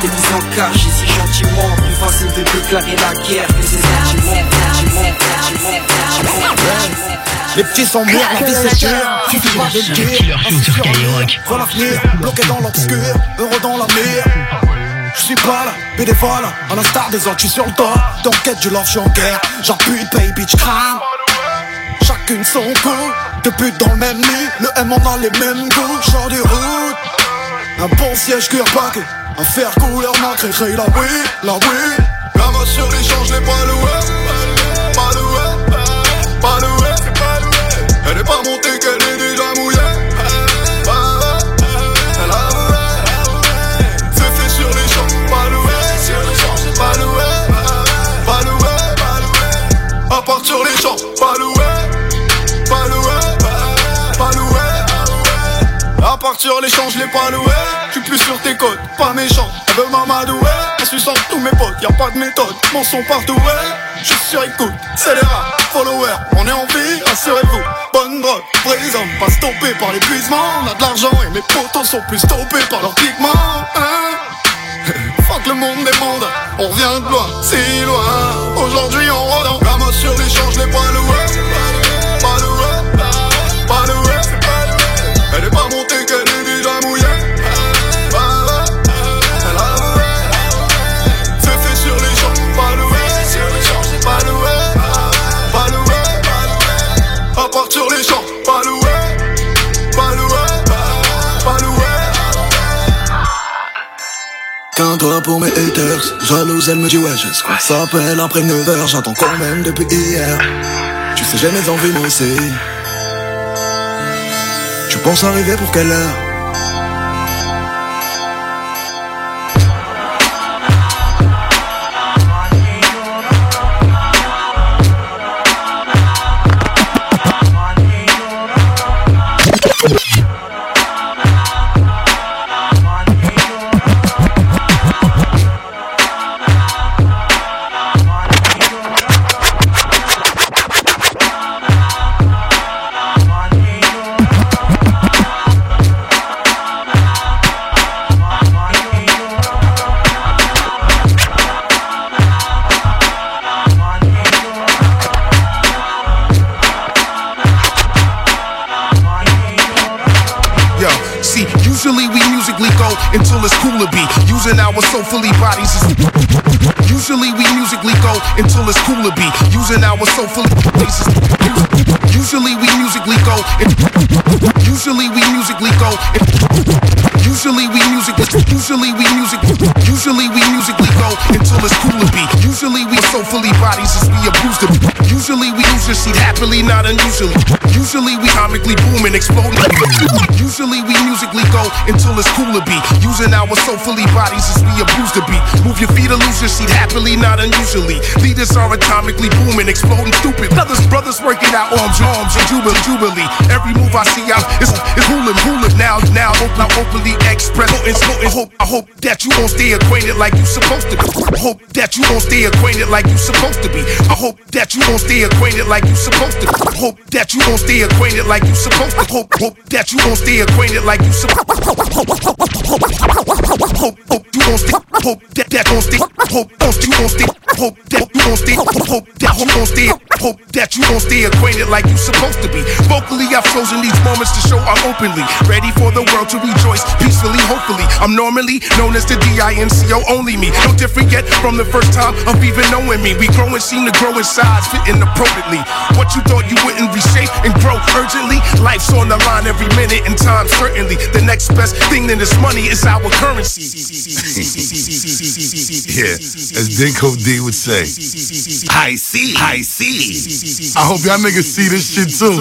S18: et vous en cachez si gentiment Plus facile de déclarer la guerre que ces sentiments
S39: les petits sont mûrs, la vie c'est sûr Suffit pas de le dire, sur Skyrock Voilà l'avenir, bloqué dans l'obscur Heureux dans la mer je suis pas là, bénévole, à l'instar des autres, je sur le toit Dans quête du love, je en guerre, j'en pue, baby, je crame. Chacune son coup, deux putes dans le même lit Le M on a les mêmes goûts, genre du route Un bon siège cuir paquet, un fer couleur nacré Crée la oui, la oui
S48: La main sur l'échange, l'ai pas loué. Pas loué, pas loué. Elle est pas montée qu'elle est déjà mouillée pas loué Pas loué, pas loué à part sur l'échange, l'ai pas loué. J'suis plus sur tes côtes, pas méchant. Elle veut m'amadouer. Elle suit sans tous mes potes, y'a pas de méthode. Mon son partout, ouais. J'suis sur écoute, c'est les rats, followers. On est en vie, rassurez-vous. Bonne drogue, prison, pas stoppé par l'épuisement. On a de l'argent et mes potos sont plus stoppés par leurs pigments. Hein que le monde est monde. On vient de loin, si loin. Aujourd'hui on rôde en Ramos sur l'échange, les
S39: points loués Pour mes haters, jalouse elle me dit ouais je s'appelle après 9h, j'entends quand même depuis hier. Tu sais j'ai mes envies moi aussi Tu penses arriver pour quelle heure?
S49: Bodies as we abuse
S39: the beat. Move your feet or lose your seat happily, not unusually. Leaders are atomically booming, exploding stupid. Brothers, brothers working out arms, arms, and jubilee, jubilee. Every move I see out is is hooling, hooling. Now, now, hope now openly express. It's, hope, I hope that you won't stay acquainted like you supposed to be. Hope that you won't stay acquainted like you supposed to be. I hope that you won't stay acquainted like you supposed to be. Hope that you won't stay acquainted like you supposed to. Hope, hope that you won't stay acquainted like you supposed. (laughs) Hope, hope, you won't stay. Hope that that won't stay. Hope, hope you won't stay. Hope that you won't stay. Hope that you won't stay. Hope that you won't stay acquainted like you supposed to be. Vocally, I've chosen these moments to show I'm openly ready for the world to rejoice peacefully. Hopefully, I'm normally known as the D-I-N-C-O only me. No different yet from the first time of even knowing me. We grow and seem to grow in size, fitting appropriately. What you thought you wouldn't reshape and grow urgently. Life's on the line every minute and time certainly. The next best thing than this money is our currency.
S50: Yeah, as Dinco would say. I see, I see. I hope y'all niggas see this shit too.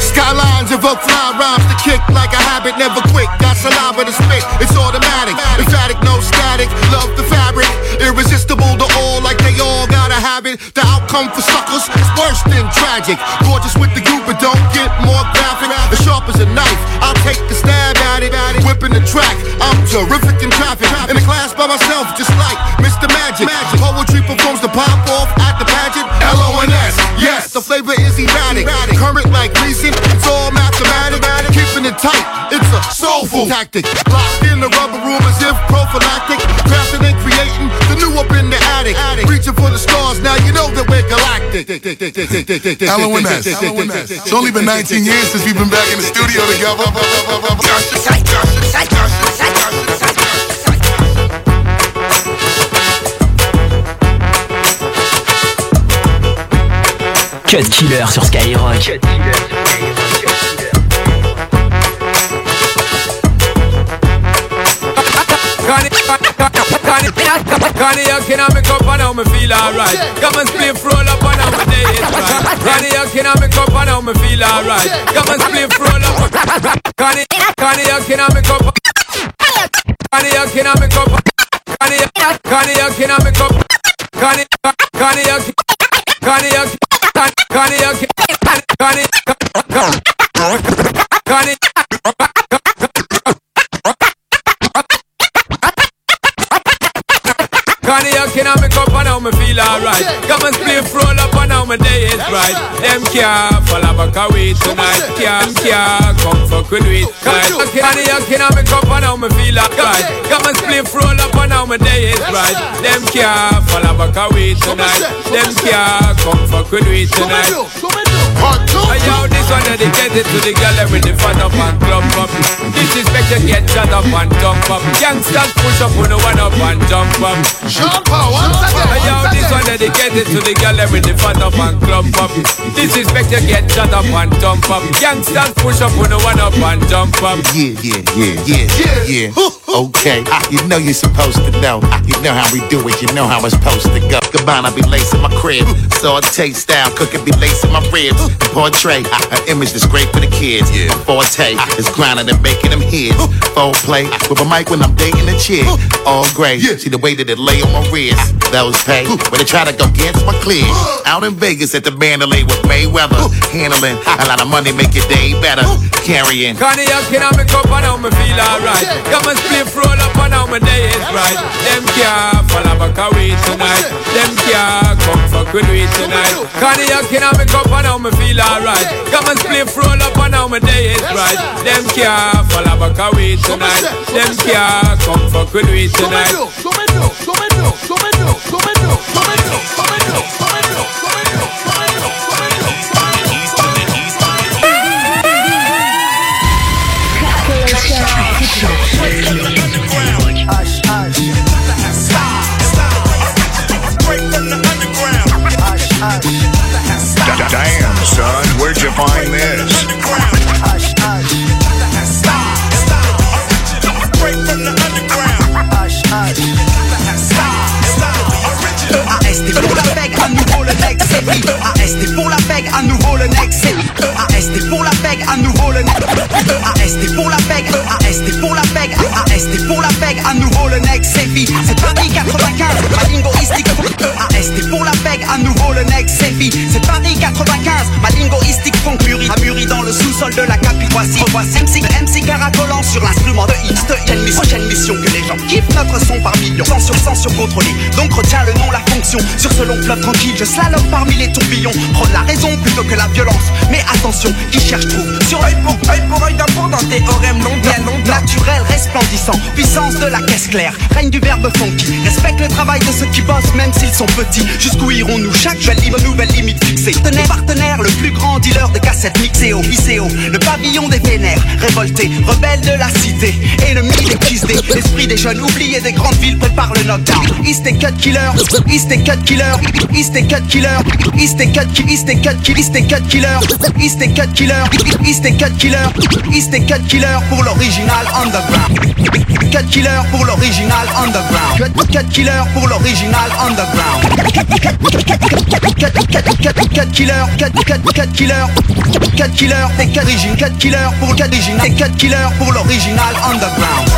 S6: Skylines evoke fly rhymes to kick like a habit, never quick. Got saliva to spit, it's automatic. Emphatic, no static. Love the fabric, irresistible to all, like they all gotta have it. The outcome for suckers is worse than tragic. Gorgeous with the group, but don't get more graphic. As sharp as a knife, I'll take the stab at it. Whipping the track, I'm terrific in traffic. In a class by myself, just like Mr. Magic. Poetry performs the pop off at the pageant. L-O-N-S, yes, the flavor is erratic. Current like recent, it's all mathematic. Keeping it tight, it's a soulful tactic. Locked in the rubber room as if prophylactic. Crafting and creating the new up in the attic. Reaching for the stars, now you know that we're galactic.
S50: LONS. It's only been 19 years since we've been back in the studio together.
S11: Cut Killer sur Skyrock. Cut Killer sur
S14: Cognac in my cup and now me feel alright. Come and split roll up and now my day is right. Cognac in my cup and now me feel alright. Come and split roll up. Cognac in my cup. Cognac in my cup. Feel alright. Come and split roll up and now my day is bright. Them can't fall back away tonight. Can't, can't come fuck with we tonight. Cognac in my cup and now me feel alright. Come and split roll up and now my day is bright. Them can't fall back away tonight. Them can't come fuck with we tonight. Hey, yo, this one dedicated to the girl with the fat up and clump up. Disrespect you get shut up and jump up. Youngsters push up on the one up and jump up.
S6: Jump up, once again.
S14: Hey, yo, this one dedicated to the girl with the fat up and clump up. Disrespect you get shut up and jump up. Youngsters push up on the one up and jump up.
S13: Yeah, yeah, yeah, yeah, yeah. Okay, you know you're supposed to know. You know how we do it. You know how it's supposed to go. Combine, I be lacing my crib. Saute style, cooking be lacing my ribs. The portrait, an image that's great for the kids. Yeah. Forte is grinding and making them hits. Full play with a mic when I'm dating a chick. All great. See the way that it lay on my wrist. Those pay when they try to go against my clear. Out in Vegas at the Mandalay with Mayweather. Handling a lot of money, make your day better. Carrying.
S14: Cognac in my cup and now me feel alright. Come and split roll up and now my day is bright. Them can't fall back away tonight. Them can't come fuck with we tonight. Cognac in my cup and now me feel alright. Come and split roll up and now my day is bright. Them can't fall back away tonight. Them can't come fuck with we tonight.
S18: finance. Hush, pour la PEG, à nouveau le next. C'est. EAST pour la PEG, à nouveau le next. Pour la PEG, à nouveau pour la PEG, EAST pour la pour la à nouveau le next. C'est. C'est Paris 95, ma lingo. EAST pour la à nouveau le next. C'est. C'est Paris 95, ma. A mûri dans le sous-sol de la capitale. Voici, voici MC, MC caracolant sur l'instrument de X. Une mission, une mission que les gens kiffent notre son par millions. Censure, censure contrôlée. Donc retiens le nom, la fonction. Sur ce long fleuve tranquille, je slalom parmi les tourbillons. Prends la raison plutôt que la violence. Mais attention, qui cherche trouve. Sur œil pour œil pour œil d'abord dans tes longs, bien longs. Naturel, resplendissant. Puissance de la caisse claire. Règne du verbe funky. Respecte le travail de ceux qui bossent, même s'ils sont petits. Jusqu'où irons-nous? Chaque nouvelle lim- nouvelle limite fixée. Partenaire, partenaire, le plus grand dealer de cassettes mixées au. Le pavillon des vénères, révolté, rebelle de la cité. Ennemi des des l'esprit des jeunes oubliés des grandes villes prépare le knockdown. East et cut East et cut East et cut East et cut East et cut East et cut East et cut East et East pour l'original underground. Cut killer pour l'original underground. Killer pour l'original underground. Cut, killer, cut killer, cut killer, et cut origin, cut killer pour cut original, et cut killer pour l'original underground.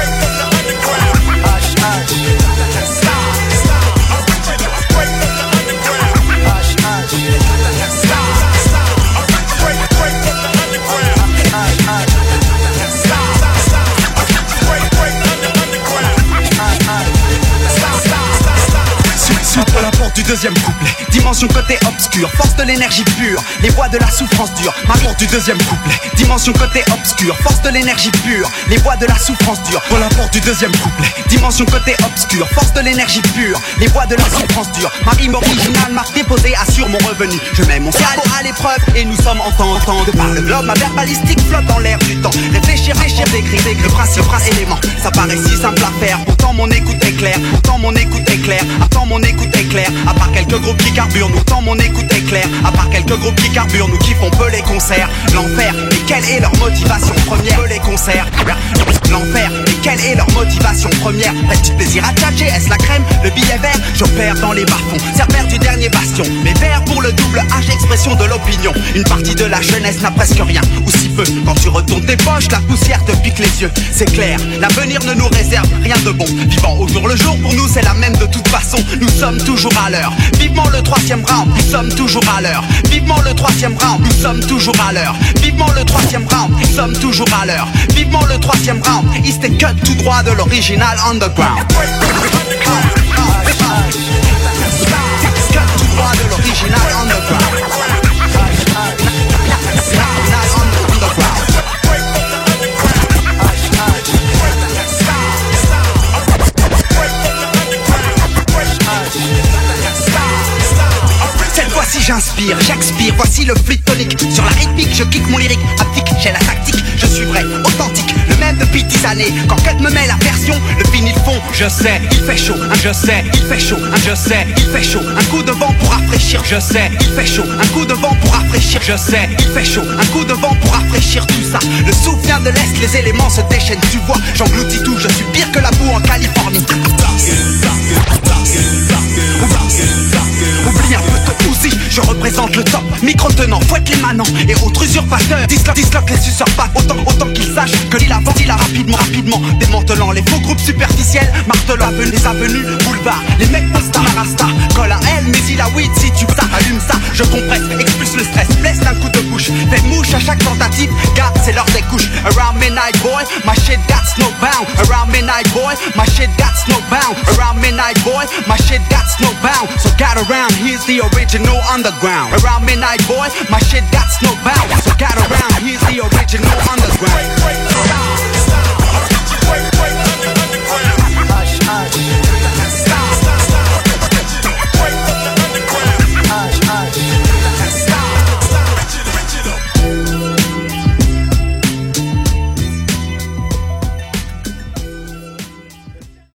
S18: Du deuxième couplet, dimension côté obscur, force de l'énergie pure, les voix de la souffrance dure. Ma porte du deuxième couplet, dimension côté obscur, force de l'énergie pure, les voix de la souffrance dure. Pour la porte du deuxième couplet, dimension côté obscur, force de l'énergie pure, les voix de la souffrance dure. Ma rime originale, marque déposée assure mon revenu. Je mets mon cerveau à l'épreuve et nous sommes en temps, en temps de par le globe. Ma verbalistique flotte dans l'air du temps. Réfléchir, réfléchir, décrire, décrire, principe, principe, élément. Ça paraît si simple à faire, pourtant mon écoute est claire, pourtant mon écoute est claire, attends mon écoute est claire. À part quelques groupes qui carburent, nous tant mon écoute est claire. À part quelques groupes qui carburent, nous kiffons peu les concerts. L'enfer, mais quelle est leur motivation première Peu les concerts. L'enfer, mais quelle est leur motivation première Petit plaisir à tchatcher, est-ce la crème Le billet vert, j'opère dans les bas-fonds. Cerbère du dernier bastion. Mais vert pour le double H, expression de l'opinion. Une partie de la jeunesse n'a presque rien, ou si peu. Quand tu retournes tes poches, la poussière te pique les yeux. C'est clair, l'avenir ne nous réserve rien de bon. Vivant au jour le jour, pour nous c'est la même de toute façon. Nous sommes toujours à l'heure. Vivement le troisième round, nous sommes toujours à l'heure. Vivement le troisième round, nous sommes toujours à l'heure. Vivement le troisième round, nous sommes toujours à l'heure. Vivement le troisième round, East est cut tout droit de l'original underground. Cut tout droit de l'original underground. J'inspire, j'expire, voici le fluide tonique Sur la rythmique, je kick mon lyrique, applique, j'ai la tactique Je suis vrai, authentique, le même depuis dix années Quand Cut me met la version, le vinyle fond Je sais, il fait chaud, un je sais, il fait chaud, un je sais, il fait chaud Un coup de vent pour rafraîchir, je sais, il fait chaud Un coup de vent pour rafraîchir, je sais, il fait chaud Un coup de vent pour rafraîchir tout ça Le vient de l'Est, les éléments se déchaînent Tu vois, j'engloutis tout, je suis pire que la boue en Californie Je représente le top. Micro tenant, fouette les manants. Et autres usurpateurs Disloque, disloque les usurpateurs Autant, autant qu'ils sachent que l'île avance, il a rapidement, rapidement Démantelant les faux groupes superficiels. Martelant les avenues, boulevards Les mecs la rasta. Colle à elle, mais il a weed. Si tu ça, allume ça, je compresse Expulse le stress, blesse d'un coup de bouche. Fais mouche à chaque tentative, garde c'est l'heure des couches. Around midnight boy, my shit got snowbound. Around midnight boy, my shit got snowbound. Around midnight boy, my shit got snowbound. So got around, here's the original underground. Around midnight boy, my shit got snowbound So got around, here's the original underground